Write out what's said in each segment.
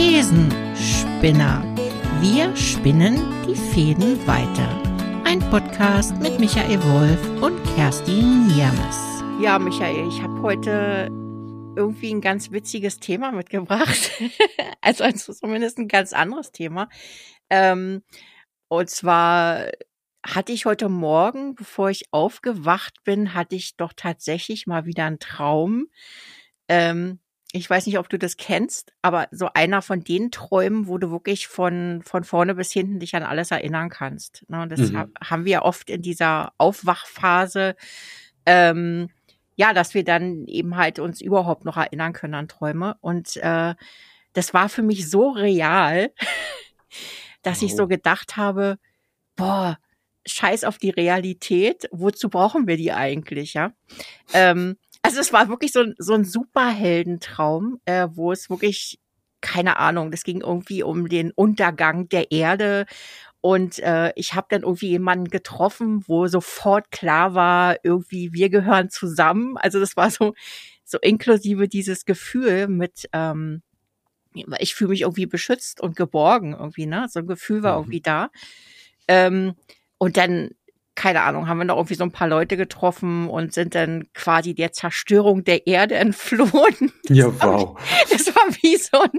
Thesenspinner. Wir spinnen die Fäden weiter. Ein Podcast mit Michael Wolf und Kerstin Niermes. Ja, Michael, ich habe heute irgendwie ein ganz witziges Thema mitgebracht. also, also zumindest ein ganz anderes Thema. Ähm, und zwar hatte ich heute Morgen, bevor ich aufgewacht bin, hatte ich doch tatsächlich mal wieder einen Traum. Ähm, ich weiß nicht, ob du das kennst, aber so einer von den Träumen, wo du wirklich von, von vorne bis hinten dich an alles erinnern kannst. Ne? Das mhm. haben wir oft in dieser Aufwachphase, ähm, ja, dass wir dann eben halt uns überhaupt noch erinnern können an Träume. Und äh, das war für mich so real, dass oh. ich so gedacht habe, boah, scheiß auf die Realität, wozu brauchen wir die eigentlich, ja? Ähm, also es war wirklich so, so ein Superheldentraum, äh, wo es wirklich, keine Ahnung, das ging irgendwie um den Untergang der Erde. Und äh, ich habe dann irgendwie jemanden getroffen, wo sofort klar war, irgendwie, wir gehören zusammen. Also das war so, so inklusive dieses Gefühl mit, ähm, ich fühle mich irgendwie beschützt und geborgen irgendwie, ne? So ein Gefühl war mhm. irgendwie da. Ähm, und dann keine Ahnung, haben wir noch irgendwie so ein paar Leute getroffen und sind dann quasi der Zerstörung der Erde entflohen. Ja, wow. Das war wie so ein,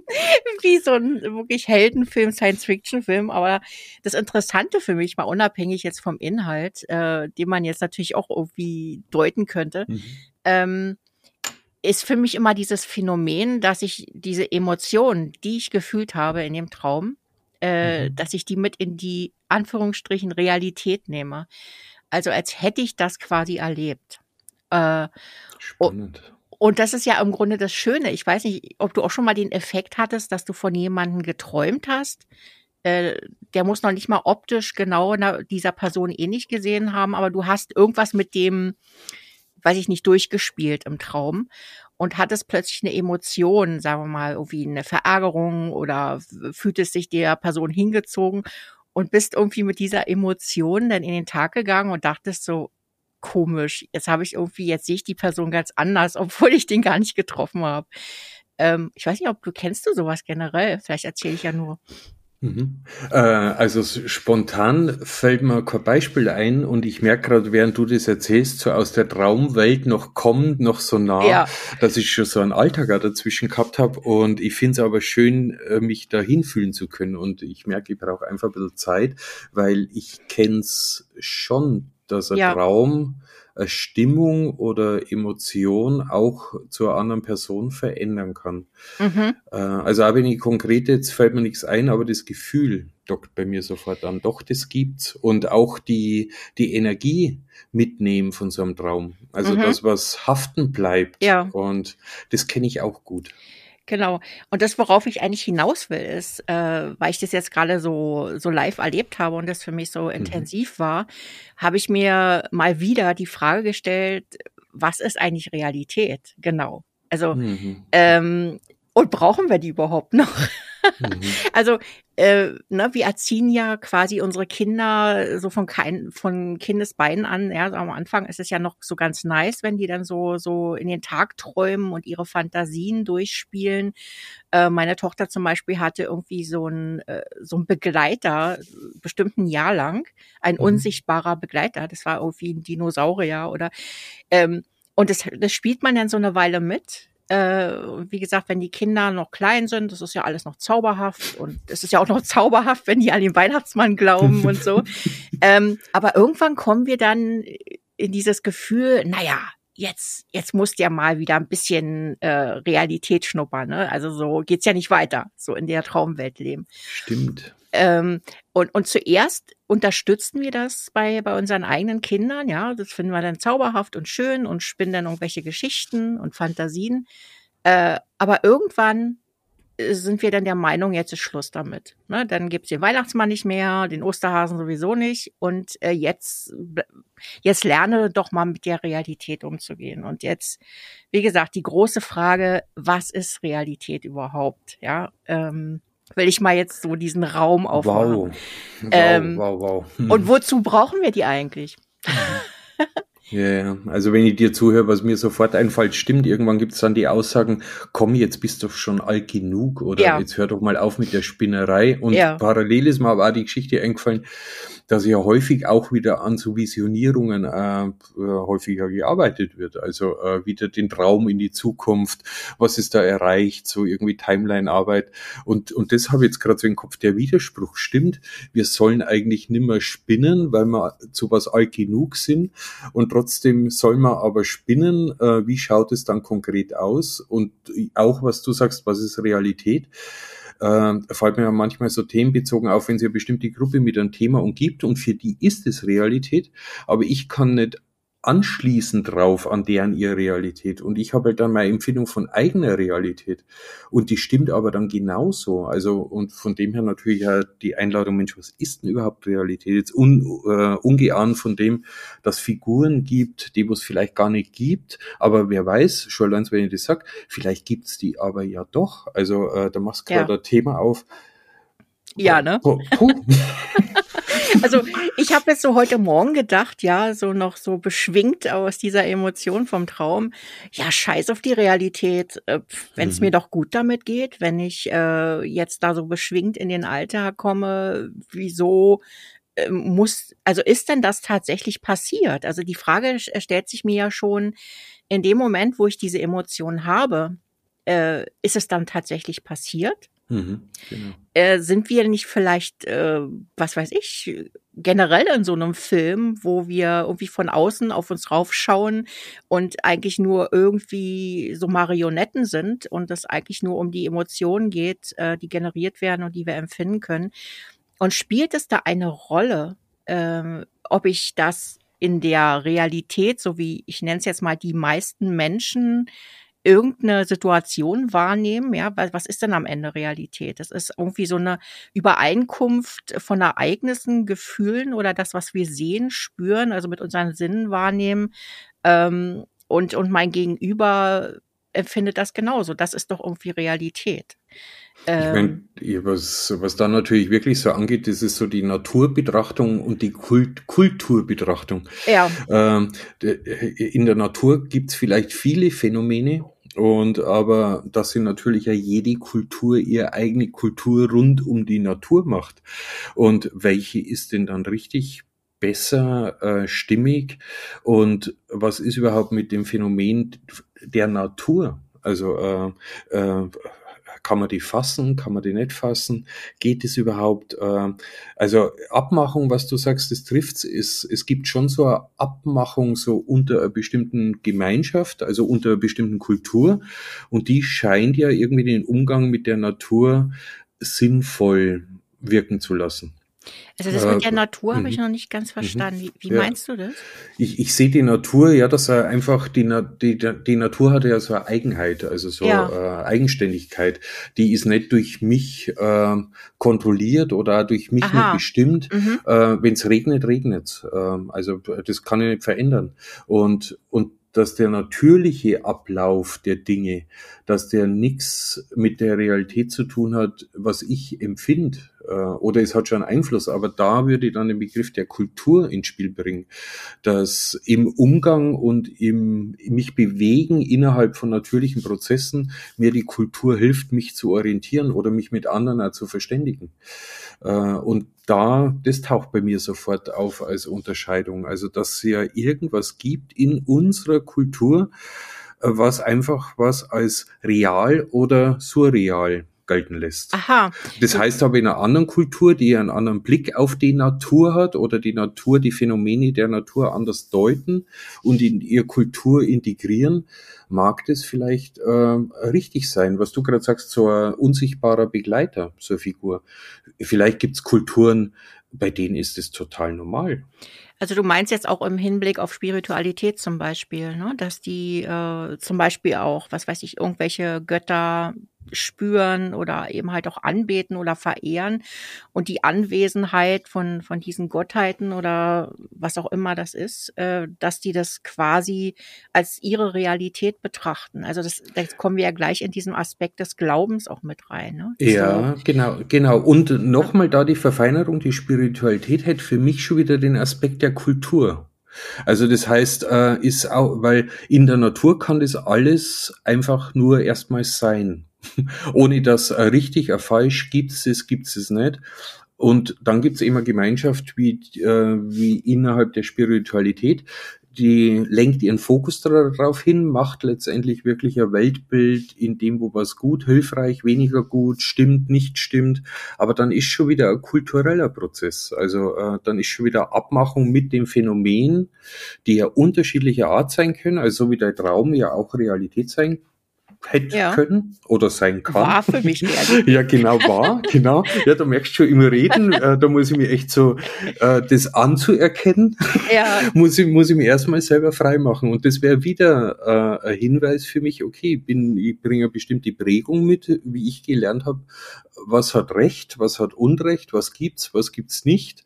wie so ein wirklich Heldenfilm, Science-Fiction-Film. Aber das Interessante für mich, mal unabhängig jetzt vom Inhalt, äh, den man jetzt natürlich auch irgendwie deuten könnte, mhm. ähm, ist für mich immer dieses Phänomen, dass ich diese Emotionen, die ich gefühlt habe in dem Traum, äh, mhm. dass ich die mit in die Anführungsstrichen Realität nehme. Also als hätte ich das quasi erlebt. Äh, Spannend. Und das ist ja im Grunde das Schöne. Ich weiß nicht, ob du auch schon mal den Effekt hattest, dass du von jemandem geträumt hast. Äh, der muss noch nicht mal optisch genau dieser Person ähnlich gesehen haben, aber du hast irgendwas mit dem, weiß ich nicht, durchgespielt im Traum und hattest plötzlich eine Emotion, sagen wir mal, irgendwie eine Verärgerung oder fühltest sich der Person hingezogen und bist irgendwie mit dieser Emotion dann in den Tag gegangen und dachtest so, komisch, jetzt habe ich irgendwie, jetzt sehe ich die Person ganz anders, obwohl ich den gar nicht getroffen habe. Ähm, ich weiß nicht, ob du kennst du sowas generell, vielleicht erzähle ich ja nur. Mhm. Äh, also spontan fällt mir kein Beispiel ein und ich merke gerade, während du das erzählst, so aus der Traumwelt noch kommt, noch so nah, ja. dass ich schon so einen Alltag dazwischen gehabt habe und ich finde es aber schön, äh, mich da hinfühlen zu können und ich merke, ich brauche einfach ein bisschen Zeit, weil ich kenn's schon, dass ein ja. Traum Stimmung oder Emotion auch zur anderen Person verändern kann. Mhm. Äh, also auch wenn ich konkret, jetzt fällt mir nichts ein, aber das Gefühl dockt bei mir sofort an. Doch, das gibt's. Und auch die, die Energie mitnehmen von so einem Traum. Also mhm. das, was haften bleibt. Ja. Und das kenne ich auch gut. Genau. Und das, worauf ich eigentlich hinaus will, ist, äh, weil ich das jetzt gerade so, so live erlebt habe und das für mich so mhm. intensiv war, habe ich mir mal wieder die Frage gestellt, was ist eigentlich Realität? Genau. Also, mhm. ähm, und brauchen wir die überhaupt noch? Mhm. Also äh, ne, wir erziehen ja quasi unsere Kinder so von kein, von Kindesbeinen an. Ja, so am Anfang ist es ja noch so ganz nice, wenn die dann so so in den Tag träumen und ihre Fantasien durchspielen. Äh, meine Tochter zum Beispiel hatte irgendwie so ein äh, so ein Begleiter bestimmt ein Jahr lang, ein mhm. unsichtbarer Begleiter. Das war irgendwie ein Dinosaurier oder ähm, und das, das spielt man dann so eine Weile mit äh, wie gesagt, wenn die Kinder noch klein sind, das ist ja alles noch zauberhaft und es ist ja auch noch zauberhaft, wenn die an den Weihnachtsmann glauben und so. Ähm, aber irgendwann kommen wir dann in dieses Gefühl, naja, jetzt, jetzt musst du ja mal wieder ein bisschen äh, Realität schnuppern. Ne? Also so geht's ja nicht weiter, so in der Traumwelt leben. Stimmt. Ähm, und, und zuerst unterstützen wir das bei, bei unseren eigenen Kindern, ja. Das finden wir dann zauberhaft und schön und spinnen dann irgendwelche Geschichten und Fantasien. Äh, aber irgendwann äh, sind wir dann der Meinung, jetzt ist Schluss damit. Ne? Dann gibt's den Weihnachtsmann nicht mehr, den Osterhasen sowieso nicht. Und äh, jetzt, jetzt lerne doch mal mit der Realität umzugehen. Und jetzt, wie gesagt, die große Frage, was ist Realität überhaupt? Ja, ähm, will ich mal jetzt so diesen Raum aufbauen. Wow. Ähm, wow, wow, wow. Hm. Und wozu brauchen wir die eigentlich? Ja, ja, also wenn ich dir zuhöre, was mir sofort einfällt, stimmt, irgendwann gibt es dann die Aussagen, komm, jetzt bist du schon alt genug oder ja. jetzt hör doch mal auf mit der Spinnerei. Und ja. parallel ist mir aber auch die Geschichte eingefallen, dass ja häufig auch wieder an so Visionierungen äh, äh, häufiger gearbeitet wird. Also äh, wieder den Traum in die Zukunft, was ist da erreicht, so irgendwie Timeline-Arbeit. Und, und das habe ich jetzt gerade so im Kopf, der Widerspruch stimmt. Wir sollen eigentlich nimmer spinnen, weil wir zu was alt genug sind. Und trotzdem soll man aber spinnen. Äh, wie schaut es dann konkret aus? Und auch, was du sagst, was ist Realität? Äh, fällt mir ja manchmal so themenbezogen auf, wenn sich eine bestimmte Gruppe mit einem Thema umgibt und für die ist es Realität, aber ich kann nicht anschließen drauf an deren ihre Realität. Und ich habe halt dann meine Empfindung von eigener Realität. Und die stimmt aber dann genauso. Also, und von dem her natürlich ja die Einladung, Mensch, was ist denn überhaupt Realität? Jetzt un, äh, ungeahnt von dem, dass Figuren gibt, die es vielleicht gar nicht gibt. Aber wer weiß, schon allein, wenn ich das sag, vielleicht gibt's die aber ja doch. Also, äh, da machst du gerade ja. ein Thema auf. Ja, ne? Puh. Also ich habe jetzt so heute Morgen gedacht, ja, so noch so beschwingt aus dieser Emotion vom Traum, ja, scheiß auf die Realität, äh, wenn es mhm. mir doch gut damit geht, wenn ich äh, jetzt da so beschwingt in den Alltag komme, wieso äh, muss, also ist denn das tatsächlich passiert? Also die Frage stellt sich mir ja schon in dem Moment, wo ich diese Emotion habe, äh, ist es dann tatsächlich passiert? Mhm, genau. äh, sind wir nicht vielleicht, äh, was weiß ich, generell in so einem Film, wo wir irgendwie von außen auf uns raufschauen und eigentlich nur irgendwie so Marionetten sind und es eigentlich nur um die Emotionen geht, äh, die generiert werden und die wir empfinden können. Und spielt es da eine Rolle, äh, ob ich das in der Realität, so wie ich nenne es jetzt mal, die meisten Menschen irgendeine Situation wahrnehmen, ja, weil was ist denn am Ende Realität? Das ist irgendwie so eine Übereinkunft von Ereignissen, Gefühlen oder das, was wir sehen, spüren, also mit unseren Sinnen wahrnehmen. Ähm, und, und mein Gegenüber empfindet das genauso. Das ist doch irgendwie Realität. Ähm, ich meine, was, was da natürlich wirklich so angeht, das ist so die Naturbetrachtung und die Kult, Kulturbetrachtung. Ja. Ähm, in der Natur gibt's vielleicht viele Phänomene, und aber dass sie natürlich ja jede Kultur ihre eigene Kultur rund um die Natur macht. Und welche ist denn dann richtig besser, äh, stimmig? Und was ist überhaupt mit dem Phänomen der Natur? Also äh, äh, kann man die fassen? Kann man die nicht fassen? Geht es überhaupt? Äh, also Abmachung, was du sagst, das trifft's. Es, es gibt schon so eine Abmachung so unter einer bestimmten Gemeinschaft, also unter einer bestimmten Kultur. Und die scheint ja irgendwie den Umgang mit der Natur sinnvoll wirken zu lassen. Also das mit der äh, Natur habe ich mhm. noch nicht ganz mhm. verstanden. Wie, wie ja. meinst du das? Ich, ich sehe die Natur, ja, dass er einfach die, die, die Natur hat ja so eine Eigenheit, also so ja. äh, Eigenständigkeit. Die ist nicht durch mich äh, kontrolliert oder durch mich Aha. nicht bestimmt. Mhm. Äh, Wenn es regnet, regnet äh, Also das kann ich nicht verändern. Und und dass der natürliche Ablauf der Dinge, dass der nichts mit der Realität zu tun hat, was ich empfinde, äh, oder es hat schon Einfluss, aber da würde ich dann den Begriff der Kultur ins Spiel bringen, dass im Umgang und im mich bewegen innerhalb von natürlichen Prozessen mir die Kultur hilft, mich zu orientieren oder mich mit anderen auch zu verständigen. Äh, und da, das taucht bei mir sofort auf als Unterscheidung. Also, dass es ja irgendwas gibt in unserer Kultur, äh, was einfach was als real oder surreal gelten lässt. Aha. Das heißt aber in einer anderen Kultur, die einen anderen Blick auf die Natur hat oder die Natur, die Phänomene der Natur anders deuten und in ihr Kultur integrieren, mag das vielleicht äh, richtig sein, was du gerade sagst, so ein unsichtbarer Begleiter, so eine Figur. Vielleicht gibt's Kulturen, bei denen ist es total normal. Also du meinst jetzt auch im Hinblick auf Spiritualität zum Beispiel, ne? dass die äh, zum Beispiel auch, was weiß ich, irgendwelche Götter spüren oder eben halt auch anbeten oder verehren und die Anwesenheit von von diesen Gottheiten oder was auch immer das ist, äh, dass die das quasi als ihre Realität betrachten. Also das, da kommen wir ja gleich in diesem Aspekt des Glaubens auch mit rein. Ne? Ja, so. genau, genau. Und nochmal da die Verfeinerung, die Spiritualität hätte für mich schon wieder den Aspekt der Kultur. Also das heißt, äh, ist auch, weil in der Natur kann das alles einfach nur erstmals sein. Ohne dass äh, richtig, äh, falsch gibt es, gibt es nicht. Und dann gibt es immer Gemeinschaft wie, äh, wie innerhalb der Spiritualität, die lenkt ihren Fokus darauf hin, macht letztendlich wirklich ein Weltbild, in dem, wo was gut, hilfreich, weniger gut, stimmt, nicht stimmt. Aber dann ist schon wieder ein kultureller Prozess. Also äh, dann ist schon wieder Abmachung mit dem Phänomen, die ja unterschiedlicher Art sein können, also so wie der Traum ja auch Realität sein hätte ja. können oder sein kann. War für mich gerne. ja, genau, war, genau. Ja, da merkst du schon im Reden, äh, da muss ich mir echt so, äh, das anzuerkennen, ja. muss ich, muss ich mir erstmal selber freimachen. Und das wäre wieder äh, ein Hinweis für mich, okay, bin, ich bringe eine bestimmte Prägung mit, wie ich gelernt habe, was hat Recht, was hat Unrecht, was gibt's, was gibt's nicht.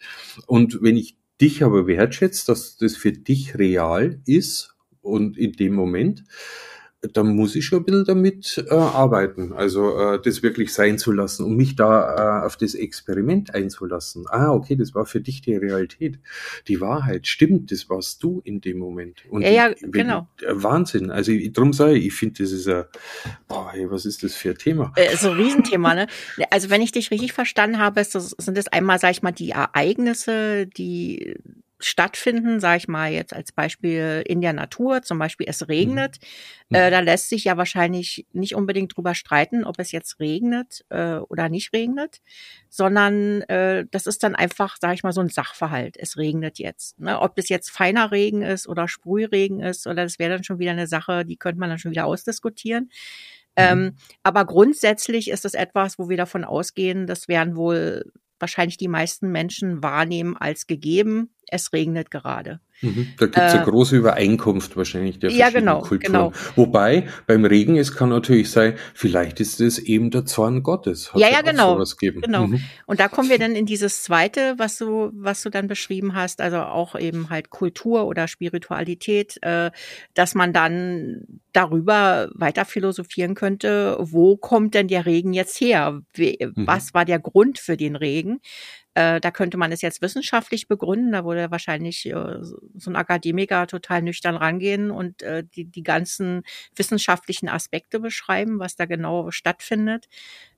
Und wenn ich dich aber wertschätze, dass das für dich real ist und in dem Moment, da muss ich schon ein bisschen damit äh, arbeiten, also äh, das wirklich sein zu lassen und mich da äh, auf das Experiment einzulassen. Ah, okay, das war für dich die Realität, die Wahrheit, stimmt, das warst du in dem Moment. Und ja, ja wenn, genau. Äh, Wahnsinn, also ich, drum sage ich, ich finde, das ist ein, boah, hey, was ist das für ein Thema? Äh, so ein Riesenthema, ne? Also wenn ich dich richtig verstanden habe, sind das einmal, sag ich mal, die Ereignisse, die stattfinden, sage ich mal jetzt als Beispiel in der Natur, zum Beispiel es regnet, mhm. äh, da lässt sich ja wahrscheinlich nicht unbedingt drüber streiten, ob es jetzt regnet äh, oder nicht regnet, sondern äh, das ist dann einfach, sage ich mal, so ein Sachverhalt. Es regnet jetzt. Ne? Ob es jetzt feiner Regen ist oder Sprühregen ist, oder das wäre dann schon wieder eine Sache, die könnte man dann schon wieder ausdiskutieren. Mhm. Ähm, aber grundsätzlich ist es etwas, wo wir davon ausgehen, das werden wohl wahrscheinlich die meisten Menschen wahrnehmen als gegeben. Es regnet gerade. Mhm. Da gibt es äh, eine große Übereinkunft wahrscheinlich der ja, genau, Kulturen. Genau. Wobei beim Regen, es kann natürlich sein, vielleicht ist es eben der Zorn Gottes. Hat ja, ja, genau. Genau. Mhm. Und da kommen wir dann in dieses zweite, was du, was du dann beschrieben hast, also auch eben halt Kultur oder Spiritualität, äh, dass man dann darüber weiter philosophieren könnte, wo kommt denn der Regen jetzt her? Wie, mhm. Was war der Grund für den Regen? Äh, da könnte man es jetzt wissenschaftlich begründen, da würde wahrscheinlich äh, so ein Akademiker total nüchtern rangehen und äh, die, die ganzen wissenschaftlichen Aspekte beschreiben, was da genau stattfindet.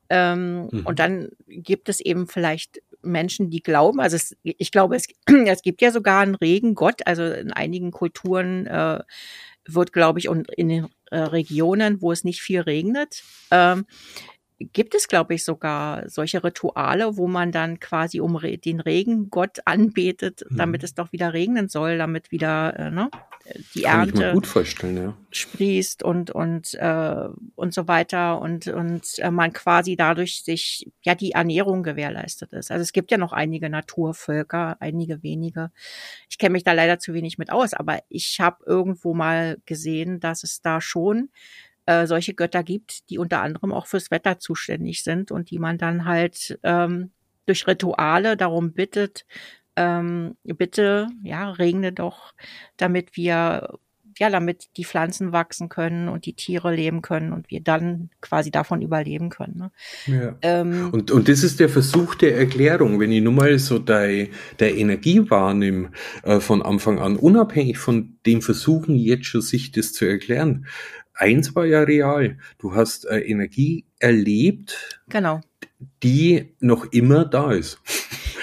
Ähm, mhm. Und dann gibt es eben vielleicht Menschen, die glauben, also es, ich glaube, es, es gibt ja sogar einen Regengott, also in einigen Kulturen äh, wird, glaube ich, und in den äh, Regionen, wo es nicht viel regnet, ähm, gibt es, glaube ich, sogar solche Rituale, wo man dann quasi um den Regengott anbetet, damit mhm. es doch wieder regnen soll, damit wieder äh, ne, die Kann Ernte gut vorstellen, ja. sprießt und und äh, und so weiter und und äh, man quasi dadurch sich ja die Ernährung gewährleistet ist. Also es gibt ja noch einige Naturvölker, einige wenige. Ich kenne mich da leider zu wenig mit aus, aber ich habe irgendwo mal gesehen, dass es da schon äh, solche Götter gibt, die unter anderem auch fürs Wetter zuständig sind und die man dann halt ähm, durch Rituale darum bittet, ähm, bitte, ja, regne doch, damit wir ja, damit die Pflanzen wachsen können und die Tiere leben können und wir dann quasi davon überleben können. Ne? Ja. Ähm, und, und das ist der Versuch der Erklärung, wenn ich nun mal so der, der Energie wahrnehme äh, von Anfang an, unabhängig von dem Versuchen jetzt schon sich das zu erklären, eins war ja real. Du hast äh, Energie erlebt, genau. die noch immer da ist.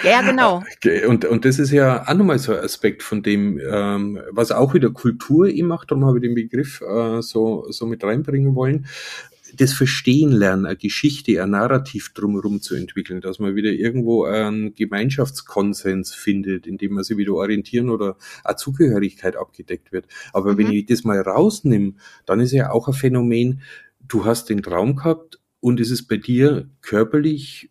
Ja, genau. Und, und das ist ja auch nochmal so ein Aspekt von dem, ähm, was auch wieder Kultur ihm macht, darum habe ich den Begriff äh, so, so mit reinbringen wollen das Verstehen lernen, eine Geschichte, ein Narrativ drumherum zu entwickeln, dass man wieder irgendwo einen Gemeinschaftskonsens findet, in dem man sich wieder orientieren oder eine Zugehörigkeit abgedeckt wird. Aber mhm. wenn ich das mal rausnehme, dann ist ja auch ein Phänomen, du hast den Traum gehabt und es ist bei dir körperlich,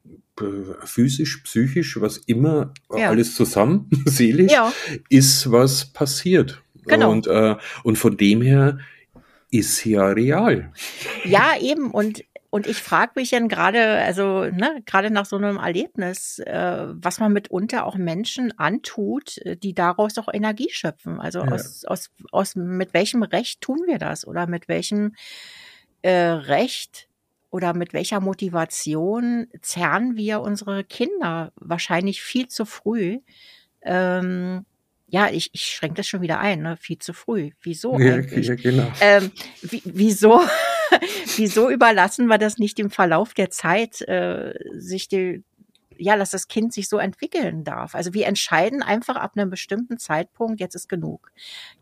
physisch, psychisch, was immer, ja. alles zusammen, seelisch, ja. ist was passiert. Genau. Und, äh, und von dem her ist ja real. Ja, eben. Und und ich frage mich dann gerade, also ne, gerade nach so einem Erlebnis, äh, was man mitunter auch Menschen antut, äh, die daraus auch Energie schöpfen. Also ja. aus, aus, aus mit welchem Recht tun wir das oder mit welchem äh, Recht oder mit welcher Motivation zerren wir unsere Kinder wahrscheinlich viel zu früh ähm, ja, ich, ich schränke das schon wieder ein, ne? viel zu früh. Wieso ja, eigentlich? Ja, genau. Ähm, wie, wieso, wieso überlassen wir das nicht im Verlauf der Zeit, äh, sich die, ja, dass das Kind sich so entwickeln darf. Also wir entscheiden einfach ab einem bestimmten Zeitpunkt, jetzt ist genug.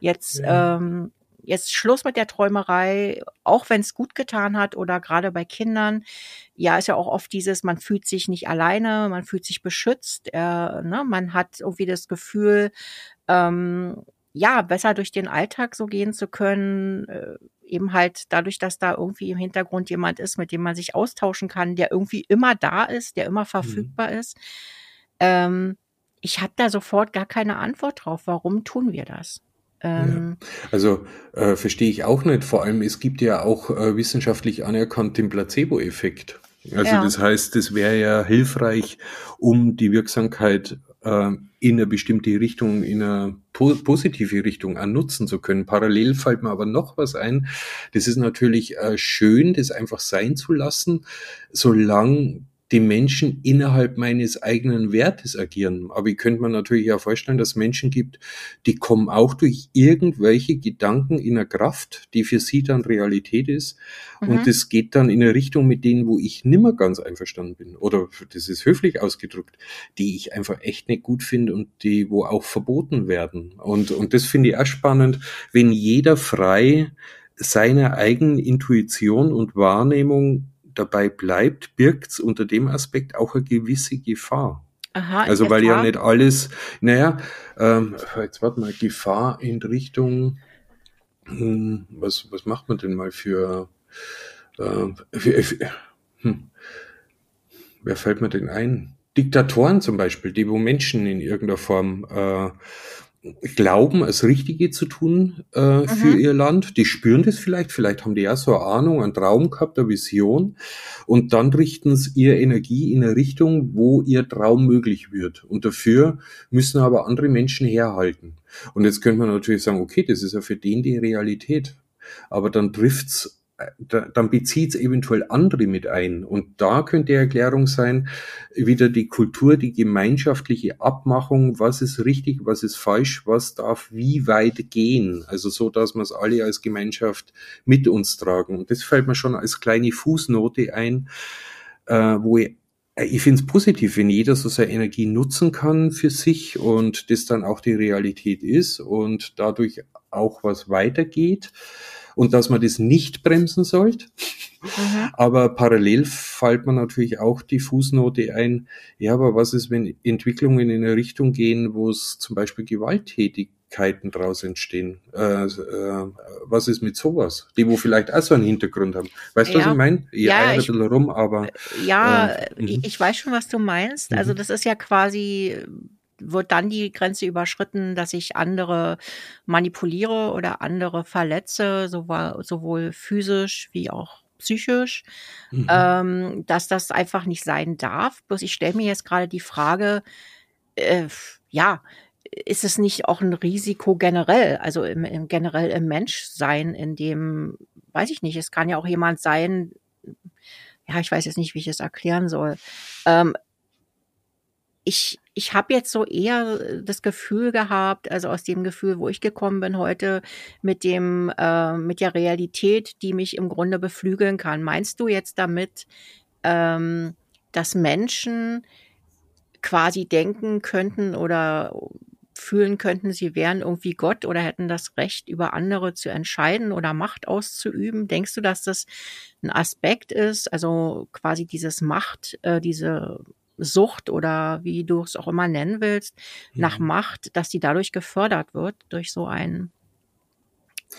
Jetzt, ja. ähm, jetzt Schluss mit der Träumerei, auch wenn es gut getan hat oder gerade bei Kindern. Ja, ist ja auch oft dieses, man fühlt sich nicht alleine, man fühlt sich beschützt, äh, ne? man hat irgendwie das Gefühl, ähm, ja, besser durch den Alltag so gehen zu können, äh, eben halt dadurch, dass da irgendwie im Hintergrund jemand ist, mit dem man sich austauschen kann, der irgendwie immer da ist, der immer mhm. verfügbar mhm. ist. Ähm, ich habe da sofort gar keine Antwort drauf. Warum tun wir das? Ähm, ja. Also äh, verstehe ich auch nicht. Vor allem, es gibt ja auch äh, wissenschaftlich anerkannt den Placebo-Effekt. Also ja. das heißt, es wäre ja hilfreich, um die Wirksamkeit äh, in eine bestimmte Richtung, in eine po positive Richtung an nutzen zu können. Parallel fällt mir aber noch was ein. Das ist natürlich äh, schön, das einfach sein zu lassen, solange die Menschen innerhalb meines eigenen Wertes agieren. Aber ich könnte mir natürlich auch vorstellen, dass es Menschen gibt, die kommen auch durch irgendwelche Gedanken in der Kraft, die für sie dann Realität ist. Mhm. Und das geht dann in eine Richtung mit denen, wo ich nimmer ganz einverstanden bin. Oder das ist höflich ausgedrückt, die ich einfach echt nicht gut finde und die, wo auch verboten werden. Und, und das finde ich auch spannend, wenn jeder frei seiner eigenen Intuition und Wahrnehmung dabei bleibt, birgt es unter dem Aspekt auch eine gewisse Gefahr. Aha, also weil ja nicht alles, naja, ähm, jetzt warte mal, Gefahr in Richtung, hm, was, was macht man denn mal für, äh, für, für hm, wer fällt mir denn ein? Diktatoren zum Beispiel, die wo Menschen in irgendeiner Form äh, glauben, das Richtige zu tun äh, mhm. für ihr Land. Die spüren das vielleicht, vielleicht haben die ja so eine Ahnung, einen Traum gehabt, eine Vision und dann richten sie ihre Energie in eine Richtung, wo ihr Traum möglich wird. Und dafür müssen aber andere Menschen herhalten. Und jetzt könnte man natürlich sagen, okay, das ist ja für den die Realität. Aber dann trifft's dann bezieht es eventuell andere mit ein. Und da könnte Erklärung sein, wieder die Kultur, die gemeinschaftliche Abmachung, was ist richtig, was ist falsch, was darf wie weit gehen. Also so, dass wir es alle als Gemeinschaft mit uns tragen. Und das fällt mir schon als kleine Fußnote ein, äh, wo ich ich finde es positiv, wenn jeder so seine Energie nutzen kann für sich und das dann auch die Realität ist und dadurch auch was weitergeht und dass man das nicht bremsen sollte. Mhm. Aber parallel fällt man natürlich auch die Fußnote ein, ja, aber was ist, wenn Entwicklungen in eine Richtung gehen, wo es zum Beispiel Gewalttätigkeiten daraus entstehen. Äh, äh, was ist mit sowas? Die, wo vielleicht auch so einen Hintergrund haben. Weißt du, ja. was ich meine? Ich ja, ein bisschen rum, aber. Ja, äh, ich weiß schon, was du meinst. Also, mhm. das ist ja quasi wird dann die Grenze überschritten, dass ich andere manipuliere oder andere verletze, sowohl, sowohl physisch wie auch psychisch, mhm. ähm, dass das einfach nicht sein darf. Bloß ich stelle mir jetzt gerade die Frage, äh, ja, ist es nicht auch ein Risiko generell, also im, im generell im Menschsein, in dem, weiß ich nicht, es kann ja auch jemand sein, ja, ich weiß jetzt nicht, wie ich es erklären soll. Ähm, ich, ich habe jetzt so eher äh, das Gefühl gehabt, also aus dem Gefühl, wo ich gekommen bin heute, mit dem, äh, mit der Realität, die mich im Grunde beflügeln kann. Meinst du jetzt damit, ähm, dass Menschen quasi denken könnten oder fühlen könnten, sie wären irgendwie Gott oder hätten das Recht, über andere zu entscheiden oder Macht auszuüben? Denkst du, dass das ein Aspekt ist, also quasi dieses Macht, äh, diese Sucht oder wie du es auch immer nennen willst, ja. nach Macht, dass die dadurch gefördert wird, durch so einen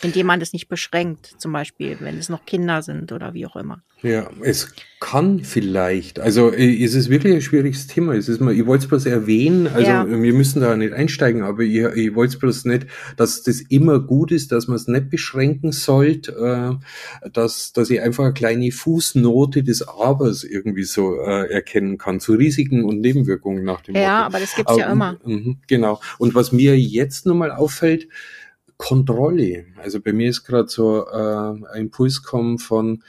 indem man das nicht beschränkt, zum Beispiel, wenn es noch Kinder sind oder wie auch immer. Ja, es kann vielleicht. Also äh, es ist wirklich ein schwieriges Thema. Es ist mal, ich wollte es bloß erwähnen, also ja. wir müssen da nicht einsteigen, aber ich, ich wollte es bloß nicht, dass das immer gut ist, dass man es nicht beschränken sollte, äh, dass, dass ich einfach eine kleine Fußnote des Abers irgendwie so äh, erkennen kann, zu Risiken und Nebenwirkungen nach dem Ja, Motto. aber das gibt's aber, ja immer. Mh, genau. Und was mir jetzt nochmal auffällt, Kontrolle. Also bei mir ist gerade so äh, ein Impuls kommen von,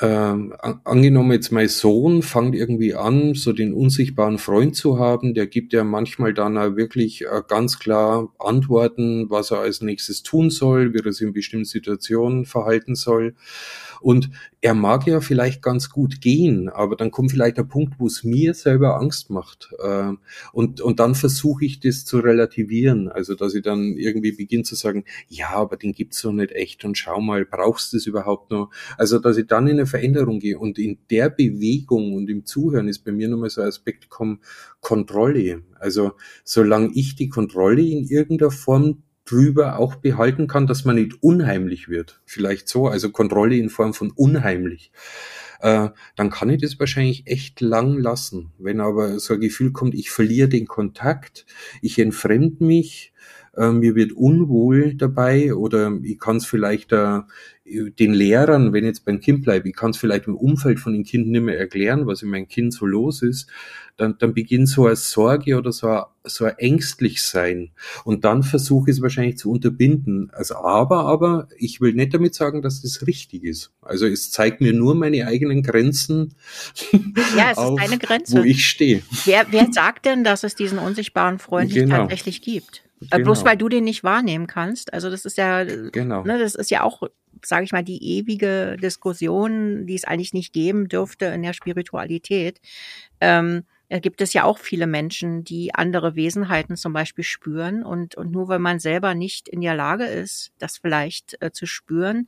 ähm, angenommen jetzt mein Sohn fängt irgendwie an, so den unsichtbaren Freund zu haben, der gibt ja manchmal dann auch wirklich äh, ganz klar Antworten, was er als nächstes tun soll, wie er sich in bestimmten Situationen verhalten soll. Und er mag ja vielleicht ganz gut gehen, aber dann kommt vielleicht der Punkt, wo es mir selber Angst macht. Äh, und, und dann versuche ich das zu relativieren. Also, dass ich dann irgendwie beginne zu sagen, ja, aber den gibt's doch nicht echt und schau mal, brauchst du das überhaupt noch? Also, dass ich dann in eine Veränderung gehe und in der Bewegung und im Zuhören ist bei mir nochmal so ein Aspekt kommen, Kontrolle. Also, solange ich die Kontrolle in irgendeiner Form drüber auch behalten kann, dass man nicht unheimlich wird. Vielleicht so, also Kontrolle in Form von unheimlich. Äh, dann kann ich das wahrscheinlich echt lang lassen. Wenn aber so ein Gefühl kommt, ich verliere den Kontakt, ich entfremde mich, äh, mir wird unwohl dabei oder ich kann es vielleicht äh, den Lehrern, wenn ich jetzt beim Kind bleibe, ich kann es vielleicht im Umfeld von den Kindern nicht mehr erklären, was in meinem Kind so los ist, dann, dann beginnt so eine Sorge oder so ein, so ein ängstlich sein. Und dann versuche ich es wahrscheinlich zu unterbinden. Also aber, aber ich will nicht damit sagen, dass das richtig ist. Also es zeigt mir nur meine eigenen Grenzen. Ja, es auf, ist deine Grenze. Wo ich stehe. Wer, wer sagt denn, dass es diesen unsichtbaren Freund genau. tatsächlich gibt? Äh, genau. Bloß weil du den nicht wahrnehmen kannst. Also das ist ja, genau. ne, das ist ja auch, sage ich mal, die ewige Diskussion, die es eigentlich nicht geben dürfte in der Spiritualität. Ähm, da gibt es ja auch viele Menschen, die andere Wesenheiten zum Beispiel spüren und, und nur wenn man selber nicht in der Lage ist, das vielleicht äh, zu spüren,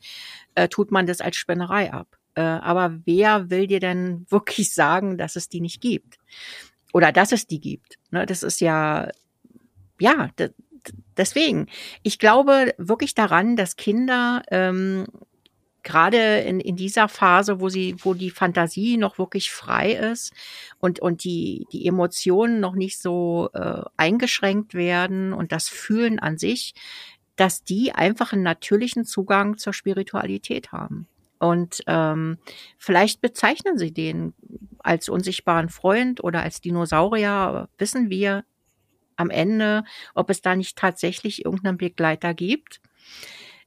äh, tut man das als Spinnerei ab. Äh, aber wer will dir denn wirklich sagen, dass es die nicht gibt? Oder dass es die gibt? Ne, das ist ja, ja, deswegen. Ich glaube wirklich daran, dass Kinder ähm, gerade in, in dieser Phase, wo sie, wo die Fantasie noch wirklich frei ist und, und die, die Emotionen noch nicht so äh, eingeschränkt werden und das Fühlen an sich, dass die einfach einen natürlichen Zugang zur Spiritualität haben. Und ähm, vielleicht bezeichnen sie den als unsichtbaren Freund oder als Dinosaurier, wissen wir am Ende, ob es da nicht tatsächlich irgendeinen Begleiter gibt.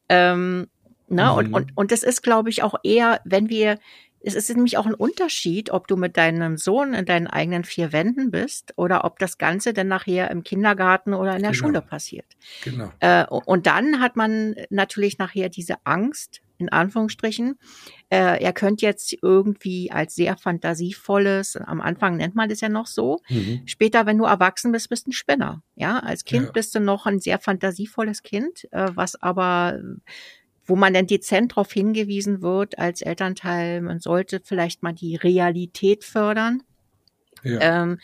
Ähm, Ne? Mhm. Und, und, und das ist, glaube ich, auch eher, wenn wir, es ist nämlich auch ein Unterschied, ob du mit deinem Sohn in deinen eigenen vier Wänden bist oder ob das Ganze dann nachher im Kindergarten oder in der genau. Schule passiert. Genau. Äh, und dann hat man natürlich nachher diese Angst, in Anführungsstrichen. Äh, er könnte jetzt irgendwie als sehr fantasievolles, am Anfang nennt man das ja noch so, mhm. später, wenn du erwachsen bist, bist du ein Spinner. Ja, als Kind ja. bist du noch ein sehr fantasievolles Kind, äh, was aber wo man dann dezent darauf hingewiesen wird als Elternteil, man sollte vielleicht mal die Realität fördern. Ja. Ähm,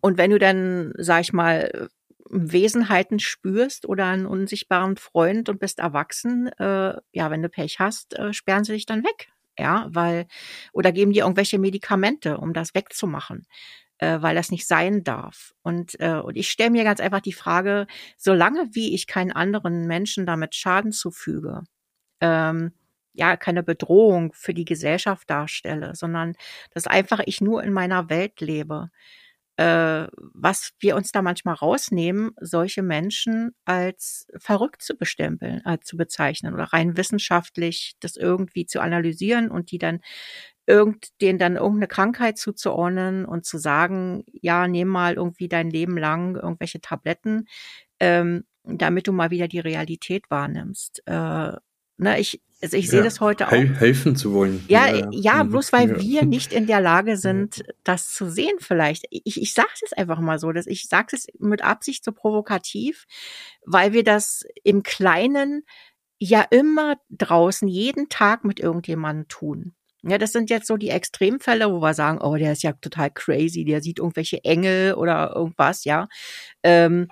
und wenn du dann, sag ich mal, Wesenheiten spürst oder einen unsichtbaren Freund und bist erwachsen, äh, ja, wenn du Pech hast, äh, sperren sie dich dann weg. Ja, weil, oder geben dir irgendwelche Medikamente, um das wegzumachen, äh, weil das nicht sein darf. Und, äh, und ich stelle mir ganz einfach die Frage, solange wie ich keinen anderen Menschen damit Schaden zufüge, ähm, ja keine Bedrohung für die Gesellschaft darstelle, sondern dass einfach ich nur in meiner Welt lebe. Äh, was wir uns da manchmal rausnehmen, solche Menschen als verrückt zu bestempeln, äh, zu bezeichnen oder rein wissenschaftlich das irgendwie zu analysieren und die dann irgend, denen dann irgendeine Krankheit zuzuordnen und zu sagen, ja, nimm mal irgendwie dein Leben lang irgendwelche Tabletten, ähm, damit du mal wieder die Realität wahrnimmst. Äh, Ne, ich, also ich ja, sehe das heute auch. Helfen zu wollen. Ja, ja, ja bloß weil ja. wir nicht in der Lage sind, das zu sehen vielleicht. Ich, ich sage es einfach mal so, dass ich sage es mit Absicht so provokativ, weil wir das im Kleinen ja immer draußen jeden Tag mit irgendjemandem tun. Ja, das sind jetzt so die Extremfälle, wo wir sagen, oh, der ist ja total crazy, der sieht irgendwelche Engel oder irgendwas, ja. Ähm,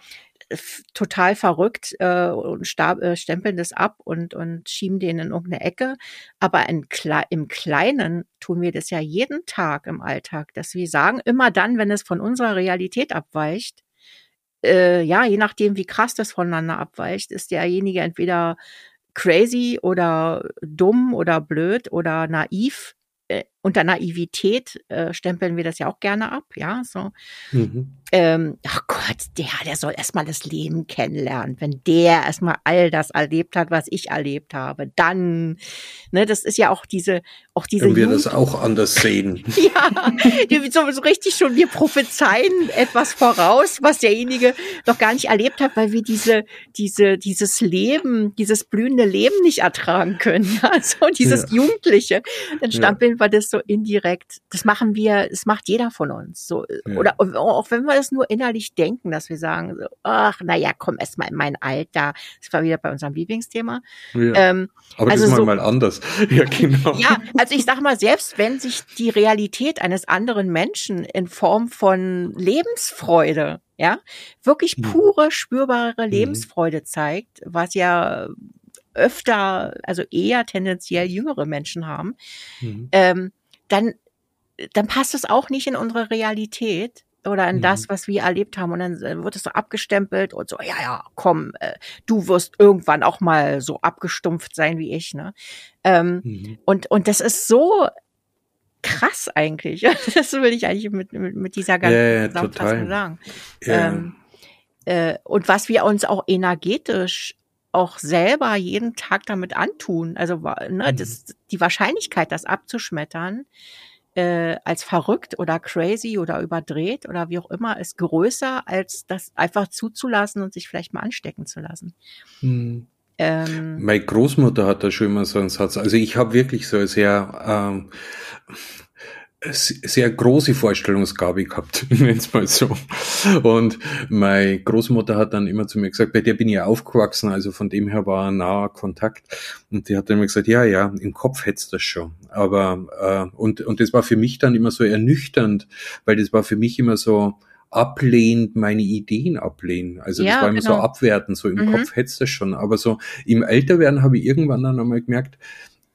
total verrückt äh, und stab, äh, stempeln das ab und, und schieben den in irgendeine Ecke. Aber in, im Kleinen tun wir das ja jeden Tag im Alltag, dass wir sagen, immer dann, wenn es von unserer Realität abweicht, äh, ja, je nachdem, wie krass das voneinander abweicht, ist derjenige entweder crazy oder dumm oder blöd oder naiv. Unter Naivität äh, stempeln wir das ja auch gerne ab, ja, so. Mhm. Ähm, ach Gott, der, der soll erstmal das Leben kennenlernen. Wenn der erstmal all das erlebt hat, was ich erlebt habe, dann, ne, das ist ja auch diese, auch diese. Wenn wir Jugend das auch anders sehen. ja, so, so richtig schon, wir prophezeien etwas voraus, was derjenige noch gar nicht erlebt hat, weil wir diese, diese, dieses Leben, dieses blühende Leben nicht ertragen können, ja, so dieses ja. Jugendliche. Dann stampeln ja. wir das so indirekt. Das machen wir, das macht jeder von uns. So, ja. oder auch wenn wir das nur innerlich denken, dass wir sagen, so, ach, naja, komm erst mal in mein Alter. Das war wieder bei unserem Lieblingsthema. Ja. Ähm, Aber also das ist so, mal anders. Ja, genau. Ja, also ich sag mal, selbst wenn sich die Realität eines anderen Menschen in Form von Lebensfreude ja, wirklich hm. pure, spürbare hm. Lebensfreude zeigt, was ja öfter, also eher tendenziell jüngere Menschen haben, mhm. ähm, dann, dann passt es auch nicht in unsere Realität oder in mhm. das, was wir erlebt haben. Und dann äh, wird es so abgestempelt und so, ja, ja, komm, äh, du wirst irgendwann auch mal so abgestumpft sein wie ich. Ne? Ähm, mhm. und, und das ist so krass eigentlich. Das will ich eigentlich mit, mit, mit dieser ganzen ja, ja, Zusammenfassung sagen. Ja. Ähm, äh, und was wir uns auch energetisch auch selber jeden Tag damit antun. Also ne, mhm. das, die Wahrscheinlichkeit, das abzuschmettern, äh, als verrückt oder crazy oder überdreht oder wie auch immer, ist größer, als das einfach zuzulassen und sich vielleicht mal anstecken zu lassen. Mhm. Ähm, Meine Großmutter hat da schon immer so einen Satz. Also ich habe wirklich so sehr ähm, sehr große Vorstellungsgabe gehabt, nenn's mal so. Und meine Großmutter hat dann immer zu mir gesagt, bei der bin ich ja aufgewachsen, also von dem her war ein naher Kontakt. Und die hat dann immer gesagt, ja, ja, im Kopf hätt's das schon. Aber äh, und und das war für mich dann immer so ernüchternd, weil das war für mich immer so ablehnt, meine Ideen ablehnen. Also ja, das war immer genau. so abwertend, so im mhm. Kopf hätt's das schon. Aber so im Älterwerden habe ich irgendwann dann einmal gemerkt,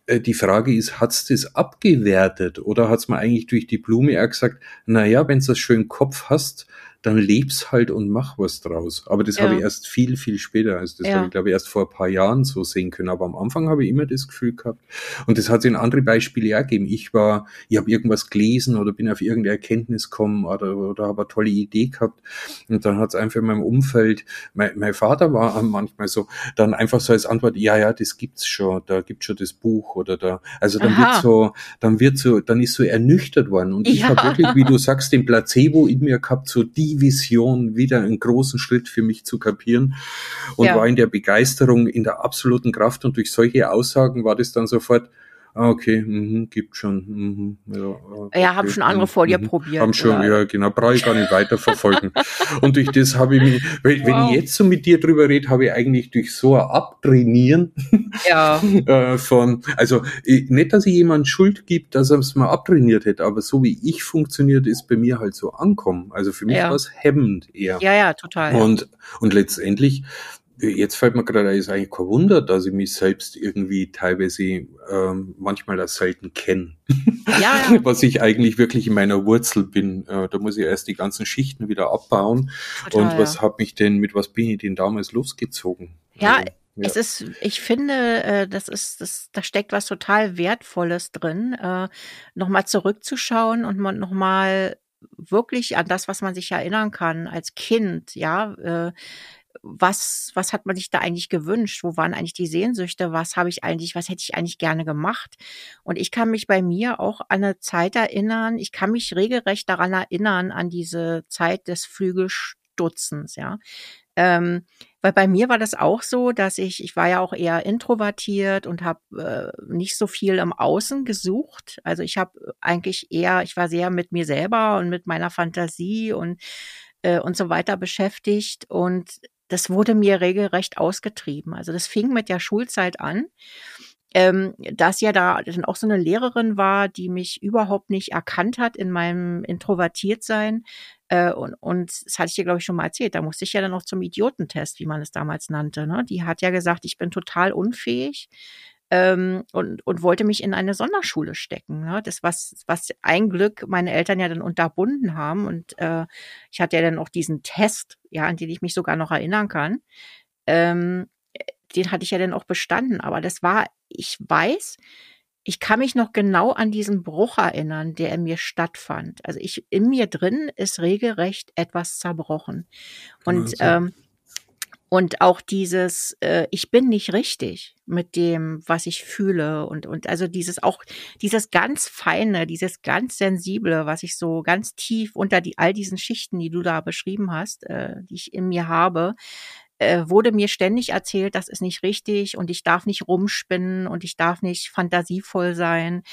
die Frage ist, hat's das abgewertet oder hat's man eigentlich durch die Blume auch gesagt, na ja, wenn's das schön Kopf hast, dann leb's halt und mach was draus. Aber das ja. habe ich erst viel, viel später. Also das ja. habe ich, glaube ich, erst vor ein paar Jahren so sehen können. Aber am Anfang habe ich immer das Gefühl gehabt. Und das hat sich in andere Beispiele auch gegeben. Ich war, ich habe irgendwas gelesen oder bin auf irgendeine Erkenntnis gekommen oder, oder habe eine tolle Idee gehabt. Und dann hat es einfach in meinem Umfeld, mein, mein Vater war manchmal so, dann einfach so als Antwort, ja, ja, das gibt's schon, da gibt's schon das Buch oder da. Also dann Aha. wird so, dann wird so, dann ist so ernüchtert worden. Und ich ja. habe wirklich, wie du sagst, den Placebo in mir gehabt, so die Vision wieder einen großen Schritt für mich zu kapieren und ja. war in der Begeisterung, in der absoluten Kraft und durch solche Aussagen war das dann sofort, Ah, okay, mhm, gibt schon. Mhm, ja, okay, ja, haben schon andere vor dir mhm, probiert. Haben schon, oder? ja, genau, brauche ich gar nicht weiter verfolgen. und durch das habe ich mich, wenn, wow. ich jetzt so mit dir drüber rede, habe ich eigentlich durch so ein Abtrainieren ja. äh, von, also nicht, dass ich jemand Schuld gibt, dass er es mal abtrainiert hätte, aber so wie ich funktioniert, ist bei mir halt so ankommen. Also für mich ja. war es hemmend eher. Ja, ja, total. Und, und letztendlich jetzt fällt mir gerade, ist eigentlich kein Wunder, dass ich mich selbst irgendwie teilweise ähm, manchmal als selten kenne. Ja. Was ich eigentlich wirklich in meiner Wurzel bin. Äh, da muss ich erst die ganzen Schichten wieder abbauen. Total, und was ja. hat mich denn, mit was bin ich denn damals losgezogen? Ja, also, ja. Es ist, ich finde, äh, das ist, das, da steckt was total Wertvolles drin, äh, nochmal zurückzuschauen und nochmal wirklich an das, was man sich erinnern kann als Kind, ja, äh, was, was hat man sich da eigentlich gewünscht? Wo waren eigentlich die Sehnsüchte? Was habe ich eigentlich, was hätte ich eigentlich gerne gemacht? Und ich kann mich bei mir auch an eine Zeit erinnern, ich kann mich regelrecht daran erinnern, an diese Zeit des Flügelstutzens, ja. Ähm, weil bei mir war das auch so, dass ich, ich war ja auch eher introvertiert und habe äh, nicht so viel im Außen gesucht. Also ich habe eigentlich eher, ich war sehr mit mir selber und mit meiner Fantasie und äh, und so weiter beschäftigt. Und das wurde mir regelrecht ausgetrieben. Also das fing mit der Schulzeit an, ähm, dass ja da dann auch so eine Lehrerin war, die mich überhaupt nicht erkannt hat in meinem Introvertiertsein. Äh, und, und das hatte ich dir, glaube ich, schon mal erzählt. Da musste ich ja dann noch zum Idiotentest, wie man es damals nannte. Ne? Die hat ja gesagt, ich bin total unfähig ähm, und, und wollte mich in eine Sonderschule stecken. Ne? Das, was, was ein Glück meine Eltern ja dann unterbunden haben. Und äh, ich hatte ja dann auch diesen Test, ja, an den ich mich sogar noch erinnern kann. Ähm, den hatte ich ja dann auch bestanden. Aber das war, ich weiß, ich kann mich noch genau an diesen Bruch erinnern, der in mir stattfand. Also ich in mir drin ist regelrecht etwas zerbrochen. Und also. ähm, und auch dieses äh, ich bin nicht richtig mit dem was ich fühle und und also dieses auch dieses ganz feine dieses ganz sensible was ich so ganz tief unter die all diesen Schichten die du da beschrieben hast äh, die ich in mir habe äh, wurde mir ständig erzählt, das ist nicht richtig und ich darf nicht rumspinnen und ich darf nicht fantasievoll sein.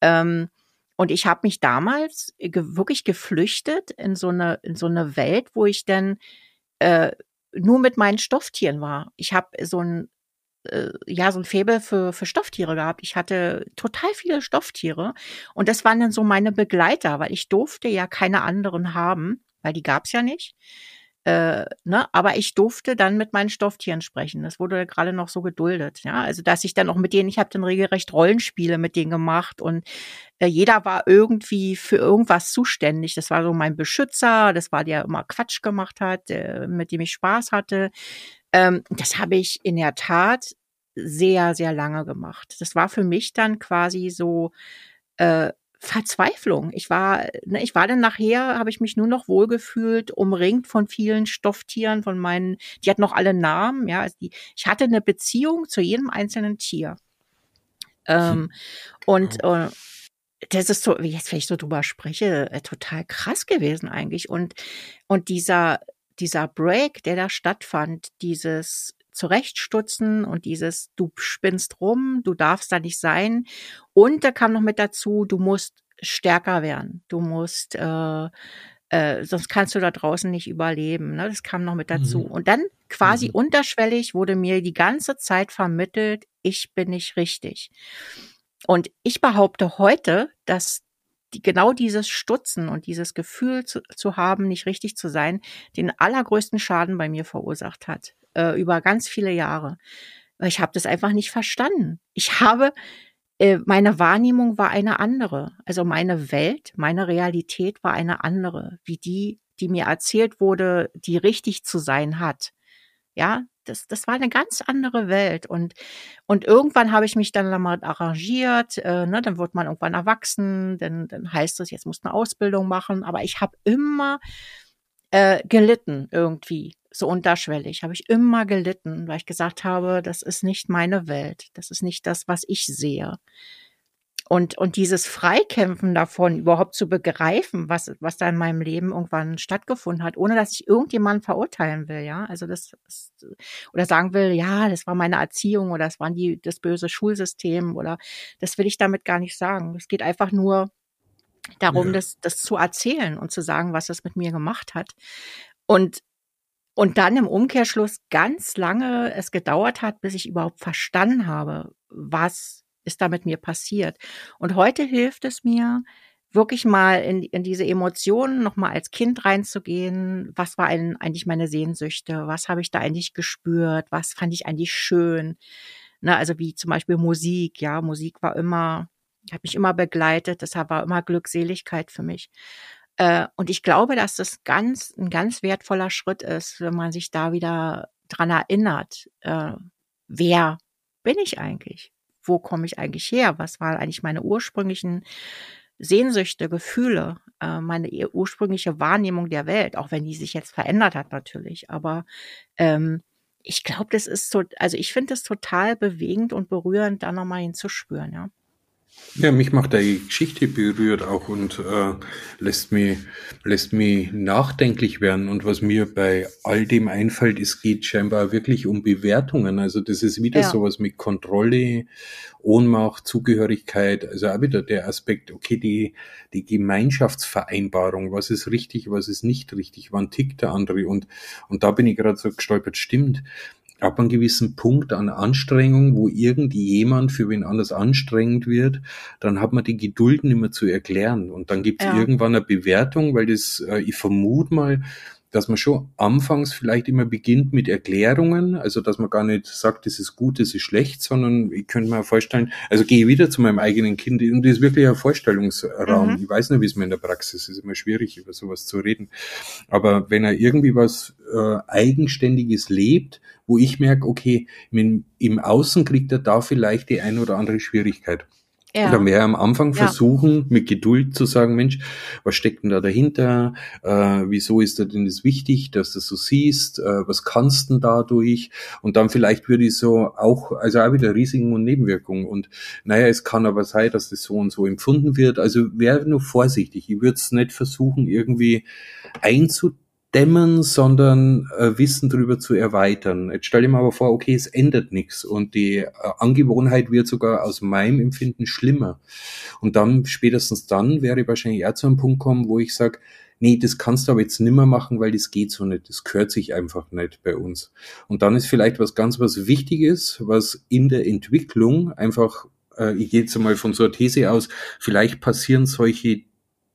Ähm, und ich habe mich damals ge wirklich geflüchtet in so eine in so eine Welt, wo ich dann äh, nur mit meinen Stofftieren war. Ich habe so ein äh, ja so ein Faible für für Stofftiere gehabt. Ich hatte total viele Stofftiere und das waren dann so meine Begleiter, weil ich durfte ja keine anderen haben, weil die gab's ja nicht. Äh, ne, aber ich durfte dann mit meinen Stofftieren sprechen. Das wurde gerade noch so geduldet. Ja, also dass ich dann auch mit denen, ich habe dann regelrecht Rollenspiele mit denen gemacht und äh, jeder war irgendwie für irgendwas zuständig. Das war so mein Beschützer, das war der immer Quatsch gemacht hat, äh, mit dem ich Spaß hatte. Ähm, das habe ich in der Tat sehr, sehr lange gemacht. Das war für mich dann quasi so äh, Verzweiflung. Ich war, ne, ich war dann nachher, habe ich mich nur noch wohlgefühlt, umringt von vielen Stofftieren, von meinen, die hatten noch alle Namen, ja, also die, ich hatte eine Beziehung zu jedem einzelnen Tier. Ähm, und äh, das ist so, jetzt, wenn ich so drüber spreche, äh, total krass gewesen eigentlich. Und, und dieser, dieser Break, der da stattfand, dieses Zurechtstutzen und dieses, du spinnst rum, du darfst da nicht sein. Und da kam noch mit dazu, du musst stärker werden. Du musst, äh, äh, sonst kannst du da draußen nicht überleben. Ne? Das kam noch mit dazu. Mhm. Und dann quasi mhm. unterschwellig wurde mir die ganze Zeit vermittelt, ich bin nicht richtig. Und ich behaupte heute, dass die, genau dieses Stutzen und dieses Gefühl zu, zu haben, nicht richtig zu sein, den allergrößten Schaden bei mir verursacht hat äh, über ganz viele Jahre. Ich habe das einfach nicht verstanden. Ich habe, äh, meine Wahrnehmung war eine andere. Also meine Welt, meine Realität war eine andere, wie die, die mir erzählt wurde, die richtig zu sein hat. Ja, das, das war eine ganz andere Welt. Und, und irgendwann habe ich mich dann damit arrangiert, äh, ne, dann wird man irgendwann erwachsen, dann, dann heißt es, jetzt muss eine Ausbildung machen. Aber ich habe immer äh, gelitten irgendwie so unterschwellig, habe ich immer gelitten, weil ich gesagt habe, das ist nicht meine Welt, das ist nicht das, was ich sehe. Und, und dieses Freikämpfen davon, überhaupt zu begreifen, was, was da in meinem Leben irgendwann stattgefunden hat, ohne dass ich irgendjemanden verurteilen will, ja. Also das, ist, oder sagen will, ja, das war meine Erziehung oder das war die, das böse Schulsystem oder das will ich damit gar nicht sagen. Es geht einfach nur darum, ja. das, das zu erzählen und zu sagen, was es mit mir gemacht hat. Und und dann im Umkehrschluss ganz lange es gedauert hat, bis ich überhaupt verstanden habe, was ist da mit mir passiert. Und heute hilft es mir, wirklich mal in, in diese Emotionen nochmal als Kind reinzugehen. Was war eigentlich meine Sehnsüchte? Was habe ich da eigentlich gespürt? Was fand ich eigentlich schön? Ne, also wie zum Beispiel Musik. Ja, Musik war immer, hat mich immer begleitet. Deshalb war immer Glückseligkeit für mich. Äh, und ich glaube, dass das ganz, ein ganz wertvoller Schritt ist, wenn man sich da wieder dran erinnert, äh, wer bin ich eigentlich? Wo komme ich eigentlich her? Was waren eigentlich meine ursprünglichen Sehnsüchte, Gefühle, äh, meine ursprüngliche Wahrnehmung der Welt, auch wenn die sich jetzt verändert hat natürlich. Aber ähm, ich glaube, das ist so, also ich finde es total bewegend und berührend, da nochmal hinzuspüren, ja. Ja, mich macht die Geschichte berührt auch und äh, lässt mich lässt mich nachdenklich werden. Und was mir bei all dem einfällt, es geht scheinbar wirklich um Bewertungen. Also das ist wieder ja. sowas mit Kontrolle, Ohnmacht, Zugehörigkeit. Also auch wieder der Aspekt, okay, die die Gemeinschaftsvereinbarung, was ist richtig, was ist nicht richtig, wann tickt der andere und und da bin ich gerade so gestolpert. Stimmt ab einem gewissen Punkt an Anstrengung, wo irgendjemand für wen anders anstrengend wird, dann hat man die Geduld nicht mehr zu erklären. Und dann gibt es ja. irgendwann eine Bewertung, weil das, äh, ich vermute mal, dass man schon anfangs vielleicht immer beginnt mit Erklärungen, also dass man gar nicht sagt, das ist gut, das ist schlecht, sondern ich könnte mir vorstellen, also gehe wieder zu meinem eigenen Kind und das ist wirklich ein Vorstellungsraum. Mhm. Ich weiß nicht, wie es mir in der Praxis ist, immer schwierig, über sowas zu reden. Aber wenn er irgendwie was äh, Eigenständiges lebt, wo ich merke, okay, im, im Außen kriegt er da vielleicht die eine oder andere Schwierigkeit Ja. Da mehr am Anfang ja. versuchen, mit Geduld zu sagen, Mensch, was steckt denn da dahinter? Äh, wieso ist da denn das wichtig, dass du so siehst? Äh, was kannst du denn dadurch? Und dann vielleicht würde ich so auch, also auch wieder Risiken und Nebenwirkungen. Und naja, es kann aber sein, dass das so und so empfunden wird. Also wäre nur vorsichtig. Ich würde es nicht versuchen, irgendwie einzudrücken dämmen, sondern äh, Wissen darüber zu erweitern. Jetzt stell dir mal aber vor, okay, es ändert nichts und die äh, Angewohnheit wird sogar aus meinem Empfinden schlimmer. Und dann, spätestens dann, wäre ich wahrscheinlich eher zu einem Punkt kommen, wo ich sage, nee, das kannst du aber jetzt nimmer machen, weil das geht so nicht, das gehört sich einfach nicht bei uns. Und dann ist vielleicht was ganz was Wichtiges, was in der Entwicklung einfach, äh, ich gehe jetzt mal von so einer These aus, vielleicht passieren solche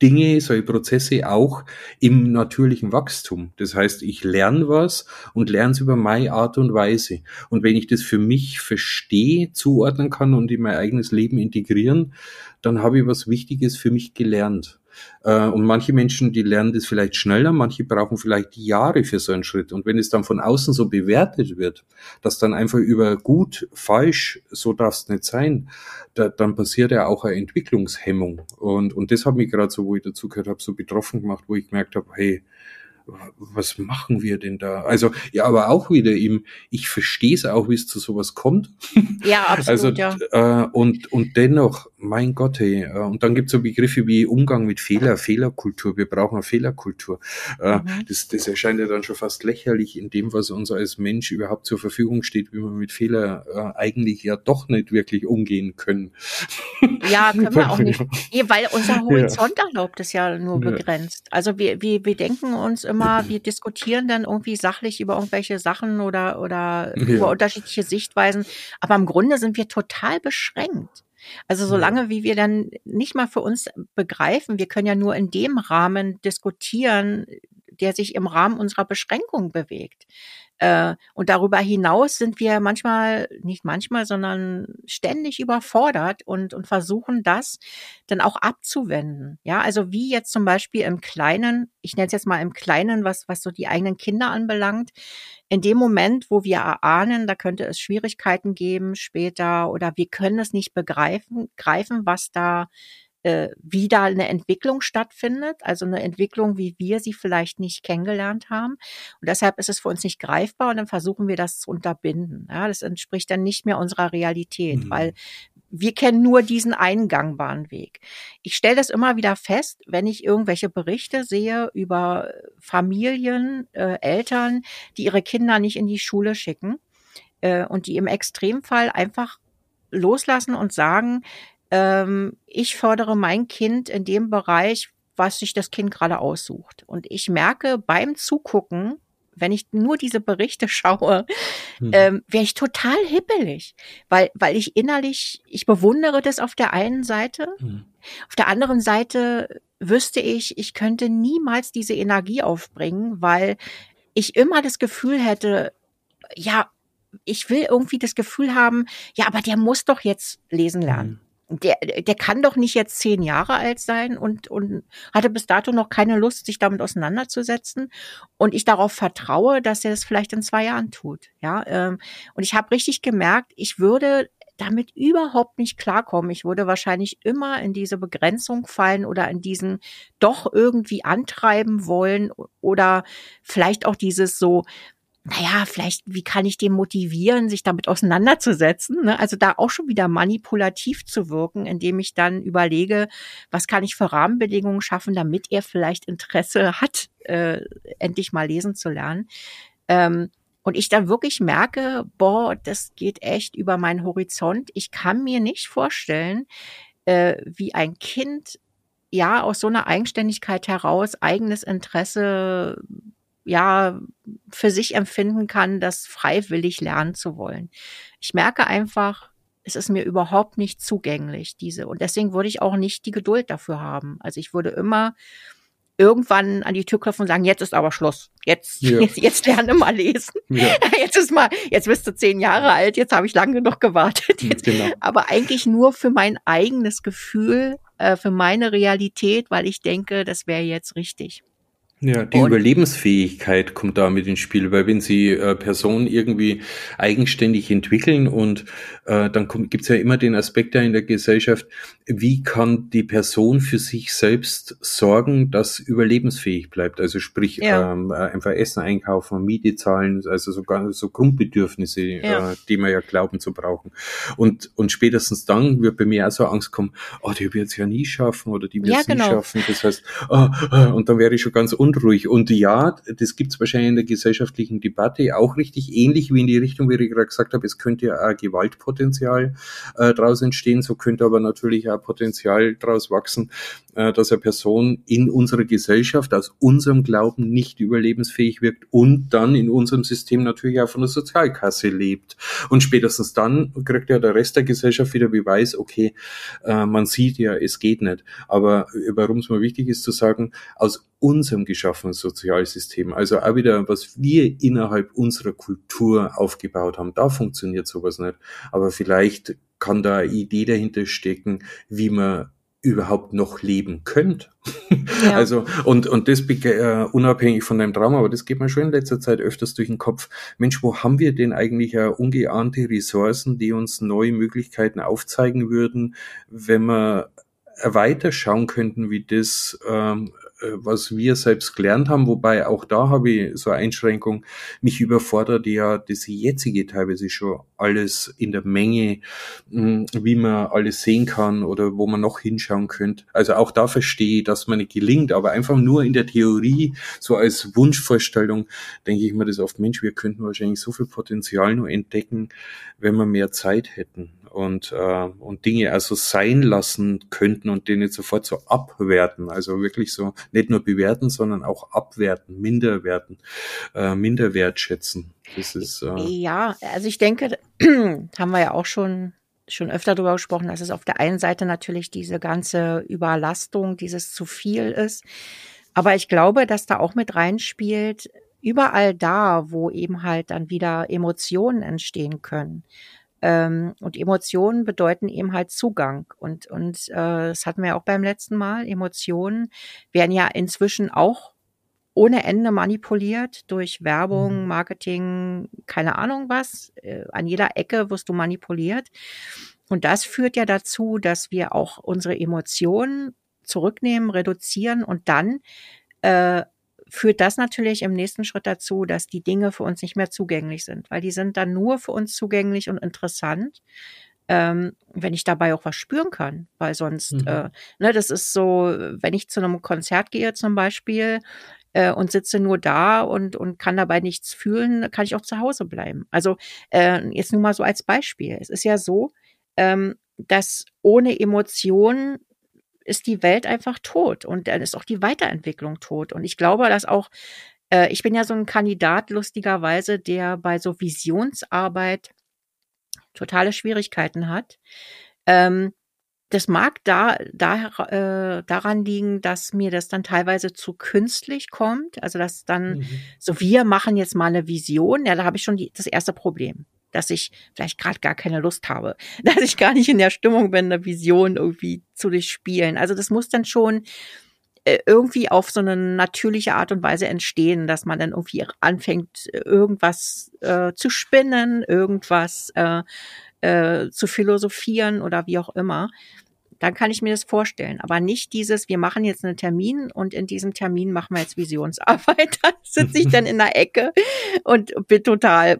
Dinge, solche Prozesse auch im natürlichen Wachstum. Das heißt, ich lerne was und lerne es über meine Art und Weise. Und wenn ich das für mich verstehe, zuordnen kann und in mein eigenes Leben integrieren, dann habe ich was Wichtiges für mich gelernt. Äh, und manche Menschen, die lernen das vielleicht schneller, manche brauchen vielleicht Jahre für so einen Schritt. Und wenn es dann von außen so bewertet wird, dass dann einfach über gut, falsch, so darf es nicht sein, da, dann passiert ja auch eine Entwicklungshemmung. Und, und das hat mich gerade so, wo ich dazu gehört habe, so betroffen gemacht, wo ich gemerkt habe, hey, was machen wir denn da? Also, ja, aber auch wieder eben, ich verstehe es auch, wie es zu sowas kommt. Ja, absolut, also, ja. Äh, und, und dennoch, mein Gott, hey, äh, und dann gibt es so Begriffe wie Umgang mit Fehler, Fehlerkultur, wir brauchen eine Fehlerkultur. Äh, mhm. das, das erscheint ja dann schon fast lächerlich in dem, was uns als Mensch überhaupt zur Verfügung steht, wie wir mit Fehler äh, eigentlich ja doch nicht wirklich umgehen können. Ja, können wir auch nicht. Weil unser Horizont ja. erlaubt es ja nur begrenzt. Also wir, wir, wir denken uns immer, wir diskutieren dann irgendwie sachlich über irgendwelche Sachen oder, oder ja. über unterschiedliche Sichtweisen. Aber im Grunde sind wir total beschränkt. Also solange wie wir dann nicht mal für uns begreifen, wir können ja nur in dem Rahmen diskutieren, der sich im Rahmen unserer Beschränkung bewegt. Äh, und darüber hinaus sind wir manchmal, nicht manchmal, sondern ständig überfordert und, und versuchen das dann auch abzuwenden. Ja, also wie jetzt zum Beispiel im Kleinen, ich nenne es jetzt mal im Kleinen, was, was so die eigenen Kinder anbelangt. In dem Moment, wo wir erahnen, da könnte es Schwierigkeiten geben später oder wir können es nicht begreifen, greifen, was da äh, wieder eine Entwicklung stattfindet, also eine Entwicklung, wie wir sie vielleicht nicht kennengelernt haben. Und deshalb ist es für uns nicht greifbar und dann versuchen wir das zu unterbinden. Ja, das entspricht dann nicht mehr unserer Realität, mhm. weil wir kennen nur diesen eingangbaren Weg. Ich stelle das immer wieder fest, wenn ich irgendwelche Berichte sehe über Familien, äh, Eltern, die ihre Kinder nicht in die Schule schicken äh, und die im Extremfall einfach loslassen und sagen, ähm, ich fördere mein Kind in dem Bereich, was sich das Kind gerade aussucht. Und ich merke beim Zugucken, wenn ich nur diese Berichte schaue, hm. ähm, wäre ich total hippelig, weil, weil ich innerlich, ich bewundere das auf der einen Seite. Hm. Auf der anderen Seite wüsste ich, ich könnte niemals diese Energie aufbringen, weil ich immer das Gefühl hätte, ja, ich will irgendwie das Gefühl haben, ja, aber der muss doch jetzt lesen lernen. Hm der, der kann doch nicht jetzt zehn Jahre alt sein und, und hatte bis dato noch keine Lust, sich damit auseinanderzusetzen. Und ich darauf vertraue, dass er es vielleicht in zwei Jahren tut. Ja, ähm, und ich habe richtig gemerkt, ich würde damit überhaupt nicht klarkommen. Ich würde wahrscheinlich immer in diese Begrenzung fallen oder in diesen doch irgendwie antreiben wollen oder vielleicht auch dieses so, naja, vielleicht, wie kann ich den motivieren, sich damit auseinanderzusetzen? Ne? Also da auch schon wieder manipulativ zu wirken, indem ich dann überlege, was kann ich für Rahmenbedingungen schaffen, damit er vielleicht Interesse hat, äh, endlich mal lesen zu lernen. Ähm, und ich dann wirklich merke, boah, das geht echt über meinen Horizont. Ich kann mir nicht vorstellen, äh, wie ein Kind ja aus so einer Eigenständigkeit heraus eigenes Interesse ja für sich empfinden kann, das freiwillig lernen zu wollen. Ich merke einfach, es ist mir überhaupt nicht zugänglich, diese. Und deswegen würde ich auch nicht die Geduld dafür haben. Also ich würde immer irgendwann an die Tür klopfen und sagen, jetzt ist aber Schluss. Jetzt, ja. jetzt, jetzt lerne mal lesen. Ja. Jetzt ist mal, jetzt bist du zehn Jahre alt, jetzt habe ich lange genug gewartet. Jetzt, genau. Aber eigentlich nur für mein eigenes Gefühl, äh, für meine Realität, weil ich denke, das wäre jetzt richtig. Ja, die und, Überlebensfähigkeit kommt da mit ins Spiel, weil wenn sie äh, Personen irgendwie eigenständig entwickeln und äh, dann gibt es ja immer den Aspekt da in der Gesellschaft, wie kann die Person für sich selbst sorgen, dass überlebensfähig bleibt? Also sprich, ja. ähm, äh, einfach Essen einkaufen, Miete zahlen, also sogar so Grundbedürfnisse, ja. äh, die man ja glauben zu brauchen. Und, und spätestens dann wird bei mir auch so Angst kommen, oh, die wird es ja nie schaffen oder die wird es ja, genau. nie schaffen. Das heißt, oh, oh, und dann wäre ich schon ganz unruhig. Und ja, das gibt es wahrscheinlich in der gesellschaftlichen Debatte auch richtig ähnlich wie in die Richtung, wie ich gerade gesagt habe, es könnte ja auch Gewaltpotenzial äh, daraus entstehen, so könnte aber natürlich auch Potenzial daraus wachsen, dass eine Person in unserer Gesellschaft aus unserem Glauben nicht überlebensfähig wirkt und dann in unserem System natürlich auch von der Sozialkasse lebt. Und spätestens dann kriegt ja der Rest der Gesellschaft wieder Beweis, okay, äh, man sieht ja, es geht nicht. Aber warum es mir wichtig ist zu sagen, aus unserem geschaffenen Sozialsystem, also auch wieder, was wir innerhalb unserer Kultur aufgebaut haben, da funktioniert sowas nicht. Aber vielleicht kann da eine Idee dahinter stecken, wie man überhaupt noch leben könnt. Ja. Also, und, und das äh, unabhängig von deinem Trauma, aber das geht mir schon in letzter Zeit öfters durch den Kopf. Mensch, wo haben wir denn eigentlich äh, ungeahnte Ressourcen, die uns neue Möglichkeiten aufzeigen würden, wenn wir weiter schauen könnten, wie das ähm, äh, was wir selbst gelernt haben, wobei auch da habe ich so eine Einschränkung, mich überfordert ja das jetzige teilweise schon alles in der Menge, hm, wie man alles sehen kann oder wo man noch hinschauen könnte. Also auch da verstehe ich, dass man nicht gelingt, aber einfach nur in der Theorie, so als Wunschvorstellung, denke ich mir das oft, Mensch, wir könnten wahrscheinlich so viel Potenzial nur entdecken, wenn wir mehr Zeit hätten und, äh, und Dinge also sein lassen könnten und denen sofort so abwerten. Also wirklich so nicht nur bewerten, sondern auch abwerten, minderwerten, äh, minder wertschätzen. Das ist, äh, ja, also ich denke, haben wir ja auch schon schon öfter darüber gesprochen, dass es auf der einen Seite natürlich diese ganze Überlastung, dieses zu viel ist. Aber ich glaube, dass da auch mit reinspielt, überall da, wo eben halt dann wieder Emotionen entstehen können. Ähm, und Emotionen bedeuten eben halt Zugang. Und, und äh, das hatten wir ja auch beim letzten Mal. Emotionen werden ja inzwischen auch ohne Ende manipuliert durch Werbung, mhm. Marketing, keine Ahnung was. Äh, an jeder Ecke wirst du manipuliert. Und das führt ja dazu, dass wir auch unsere Emotionen zurücknehmen, reduzieren und dann äh, führt das natürlich im nächsten Schritt dazu, dass die Dinge für uns nicht mehr zugänglich sind, weil die sind dann nur für uns zugänglich und interessant, ähm, wenn ich dabei auch was spüren kann, weil sonst, mhm. äh, ne, das ist so, wenn ich zu einem Konzert gehe zum Beispiel äh, und sitze nur da und und kann dabei nichts fühlen, kann ich auch zu Hause bleiben. Also äh, jetzt nur mal so als Beispiel. Es ist ja so, ähm, dass ohne Emotionen ist die Welt einfach tot und dann ist auch die Weiterentwicklung tot. Und ich glaube, dass auch, äh, ich bin ja so ein Kandidat lustigerweise, der bei so Visionsarbeit totale Schwierigkeiten hat. Ähm, das mag da, da äh, daran liegen, dass mir das dann teilweise zu künstlich kommt. Also dass dann mhm. so wir machen jetzt mal eine Vision. Ja, da habe ich schon die, das erste Problem dass ich vielleicht gerade gar keine Lust habe, dass ich gar nicht in der Stimmung bin, eine Vision irgendwie zu durchspielen. Also das muss dann schon äh, irgendwie auf so eine natürliche Art und Weise entstehen, dass man dann irgendwie anfängt, irgendwas äh, zu spinnen, irgendwas äh, äh, zu philosophieren oder wie auch immer. Dann kann ich mir das vorstellen. Aber nicht dieses, wir machen jetzt einen Termin und in diesem Termin machen wir jetzt Visionsarbeit. Da sitze ich dann in der Ecke und bin total,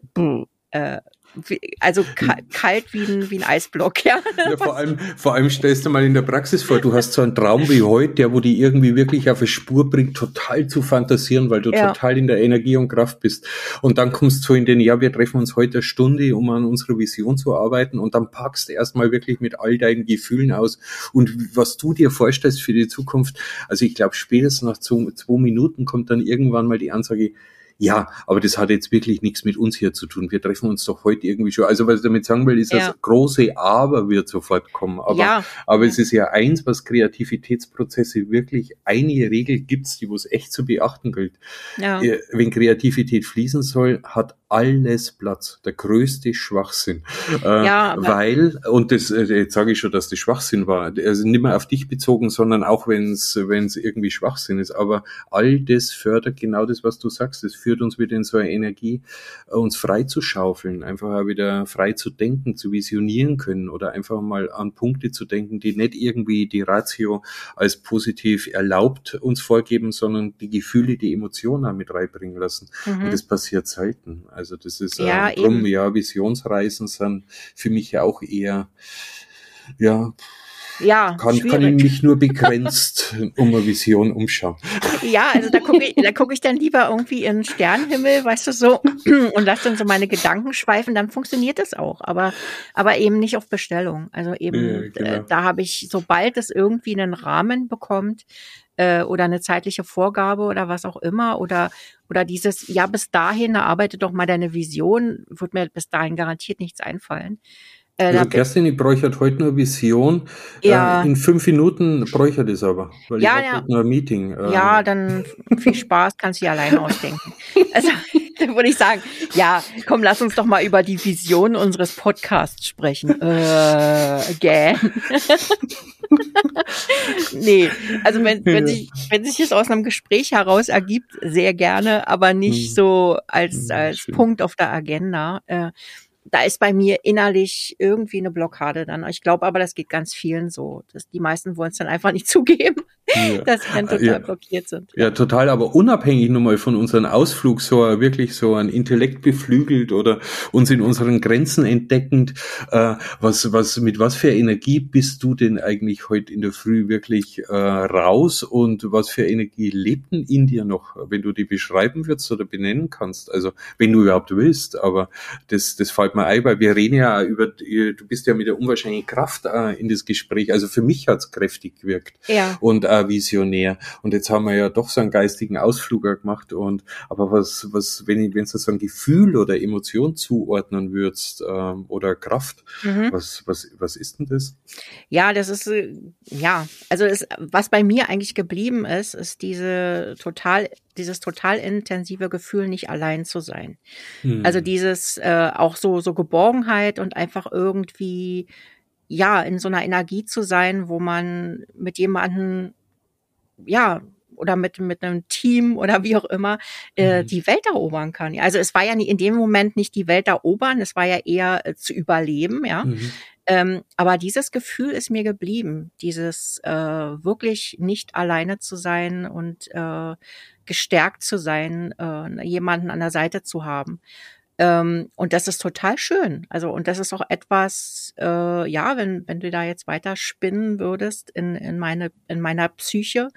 äh, also kalt wie ein, wie ein Eisblock, ja. ja. vor, allem, vor allem stellst du mal in der Praxis vor, du hast so einen Traum wie heute, der wo die irgendwie wirklich auf eine Spur bringt, total zu fantasieren, weil du ja. total in der Energie und Kraft bist. Und dann kommst du in den, ja, wir treffen uns heute eine Stunde, um an unserer Vision zu arbeiten und dann packst du erstmal wirklich mit all deinen Gefühlen aus und was du dir vorstellst für die Zukunft. Also ich glaube, spätestens nach zwei, zwei Minuten kommt dann irgendwann mal die Ansage, ja, aber das hat jetzt wirklich nichts mit uns hier zu tun. Wir treffen uns doch heute irgendwie schon. Also was ich damit sagen will, ist, ja. das große Aber wird sofort kommen. Aber, ja. aber es ist ja eins, was Kreativitätsprozesse wirklich, eine Regel gibt's, die wo es echt zu beachten gilt. Ja. Äh, wenn Kreativität fließen soll, hat alles Platz. Der größte Schwachsinn. Äh, ja, weil, und das, äh, jetzt sage ich schon, dass das Schwachsinn war. Also nicht mehr auf dich bezogen, sondern auch wenn es wenn es irgendwie Schwachsinn ist. Aber all das fördert genau das, was du sagst. Es führt uns wieder in so eine Energie, äh, uns frei zu schaufeln, einfach wieder frei zu denken, zu visionieren können oder einfach mal an Punkte zu denken, die nicht irgendwie die Ratio als positiv erlaubt uns vorgeben, sondern die Gefühle, die Emotionen mit reinbringen lassen. Mhm. Und das passiert selten. Also das ist ja, äh, drum, ja, Visionsreisen sind für mich auch eher, ja, ja, kann, kann ich mich nur begrenzt um eine Vision umschauen. Ja, also da gucke ich, da gucke ich dann lieber irgendwie in den Sternenhimmel, weißt du so, und lasse dann so meine Gedanken schweifen, dann funktioniert das auch, aber, aber eben nicht auf Bestellung. Also eben, ja, genau. äh, da habe ich, sobald es irgendwie einen Rahmen bekommt, äh, oder eine zeitliche Vorgabe oder was auch immer oder oder dieses ja bis dahin erarbeite doch mal deine Vision wird mir bis dahin garantiert nichts einfallen äh, also Kerstin, ich bräuchte heute nur Vision. Äh, ja. Äh, in fünf Minuten bräuchte ich das aber, weil ja, ich ja. heute nur ein Meeting. Äh. Ja, dann viel Spaß, kannst du dir alleine ausdenken. Also dann würde ich sagen, ja, komm, lass uns doch mal über die Vision unseres Podcasts sprechen. Äh, again. nee, also wenn, wenn, sich, wenn sich es aus einem Gespräch heraus ergibt, sehr gerne, aber nicht hm. so als, hm, als Punkt auf der Agenda. Äh, da ist bei mir innerlich irgendwie eine Blockade dann. Ich glaube aber, das geht ganz vielen so. Dass die meisten wollen es dann einfach nicht zugeben, ja. dass sie dann total ja. blockiert sind. Ja, total, aber unabhängig nochmal von unserem Ausflug, so wirklich so ein Intellekt beflügelt oder uns in unseren Grenzen entdeckend, äh, was, was, mit was für Energie bist du denn eigentlich heute in der Früh wirklich äh, raus und was für Energie lebt denn in dir noch, wenn du die beschreiben würdest oder benennen kannst? Also, wenn du überhaupt willst, aber das, das fällt mir ein, weil wir reden ja über, du bist ja mit der unwahrscheinlichen Kraft äh, in das Gespräch. Also für mich hat's kräftig gewirkt ja. und äh, visionär. Und jetzt haben wir ja doch so einen geistigen Ausflug gemacht. Und aber was, was, wenn wenn du so ein Gefühl oder Emotion zuordnen würdest äh, oder Kraft, mhm. was, was, was ist denn das? Ja, das ist äh, ja, also ist, was bei mir eigentlich geblieben ist, ist diese total dieses total intensive Gefühl, nicht allein zu sein. Hm. Also dieses äh, auch so so Geborgenheit und einfach irgendwie ja in so einer Energie zu sein, wo man mit jemandem ja oder mit mit einem Team oder wie auch immer äh, mhm. die Welt erobern kann. Also es war ja in dem Moment nicht die Welt erobern, es war ja eher äh, zu überleben, ja. Mhm. Ähm, aber dieses Gefühl ist mir geblieben, dieses äh, wirklich nicht alleine zu sein und äh, gestärkt zu sein, äh, jemanden an der Seite zu haben. Ähm, und das ist total schön. Also, und das ist auch etwas, äh, ja, wenn, wenn du da jetzt weiter spinnen würdest in, in, meine, in meiner Psyche,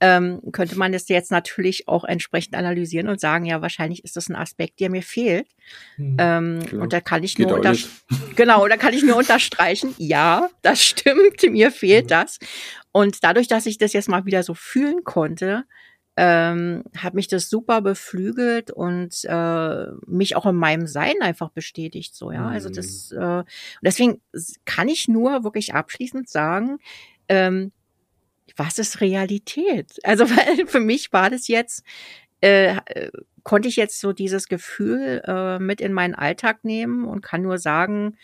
ähm, könnte man das jetzt natürlich auch entsprechend analysieren und sagen, ja, wahrscheinlich ist das ein Aspekt, der mir fehlt. Hm, ähm, und da kann ich nur unter genau, da kann ich nur unterstreichen, ja, das stimmt, mir fehlt mhm. das. Und dadurch, dass ich das jetzt mal wieder so fühlen konnte, ähm, hat mich das super beflügelt und äh, mich auch in meinem Sein einfach bestätigt. So, ja. Also das, mhm. äh, deswegen kann ich nur wirklich abschließend sagen, ähm, was ist Realität? Also weil für mich war das jetzt, äh, konnte ich jetzt so dieses Gefühl äh, mit in meinen Alltag nehmen und kann nur sagen,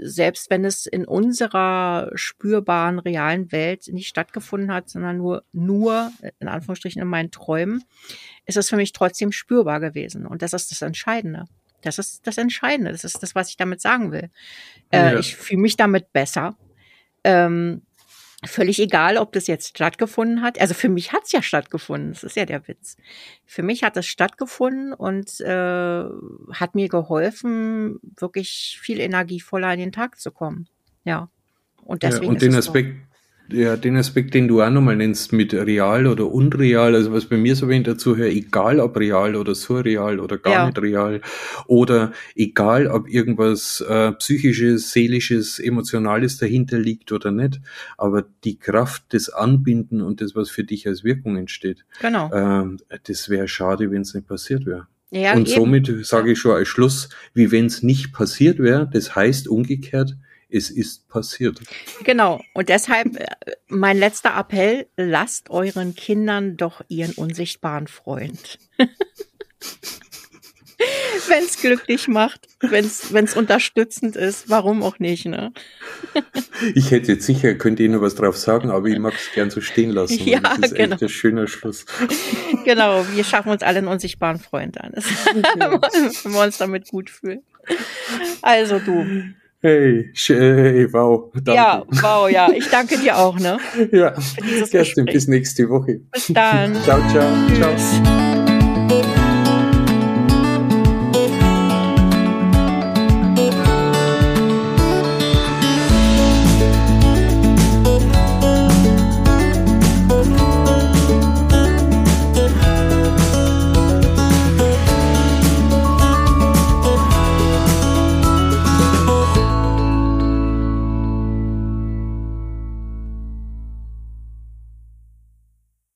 selbst wenn es in unserer spürbaren realen Welt nicht stattgefunden hat, sondern nur, nur, in Anführungsstrichen, in meinen Träumen, ist es für mich trotzdem spürbar gewesen. Und das ist das Entscheidende. Das ist das Entscheidende. Das ist das, was ich damit sagen will. Äh, ja. Ich fühle mich damit besser. Ähm, Völlig egal, ob das jetzt stattgefunden hat. Also für mich hat es ja stattgefunden. Das ist ja der Witz. Für mich hat es stattgefunden und äh, hat mir geholfen, wirklich viel energievoller in den Tag zu kommen. Ja. Und deswegen. Ja, und den Aspekt, ja, den Aspekt, den du auch nochmal nennst, mit real oder unreal, also was bei mir so wenig dazu hört, egal ob real oder surreal oder gar ja. nicht real, oder egal ob irgendwas äh, psychisches, seelisches, emotionales dahinter liegt oder nicht, aber die Kraft des Anbinden und das, was für dich als Wirkung entsteht, genau. äh, das wäre schade, wenn es nicht passiert wäre. Ja, und eben. somit sage ich schon als Schluss, wie wenn es nicht passiert wäre, das heißt umgekehrt, es ist passiert. Genau. Und deshalb äh, mein letzter Appell, lasst euren Kindern doch ihren unsichtbaren Freund. wenn es glücklich macht, wenn es unterstützend ist, warum auch nicht, ne? ich hätte jetzt sicher, könnte Ihnen was drauf sagen, aber ich mag es gern so stehen lassen. Ja, das ist genau. echt ein schöner Schluss. genau, wir schaffen uns alle einen unsichtbaren Freund an. wenn wir uns damit gut fühlen. Also du. Hey, hey, wow. Danke. Ja, wow, ja. Ich danke dir auch, ne? ja. Kerstin, bis nächste Woche. Bis dann. ciao, ciao. Tschüss. Ciao.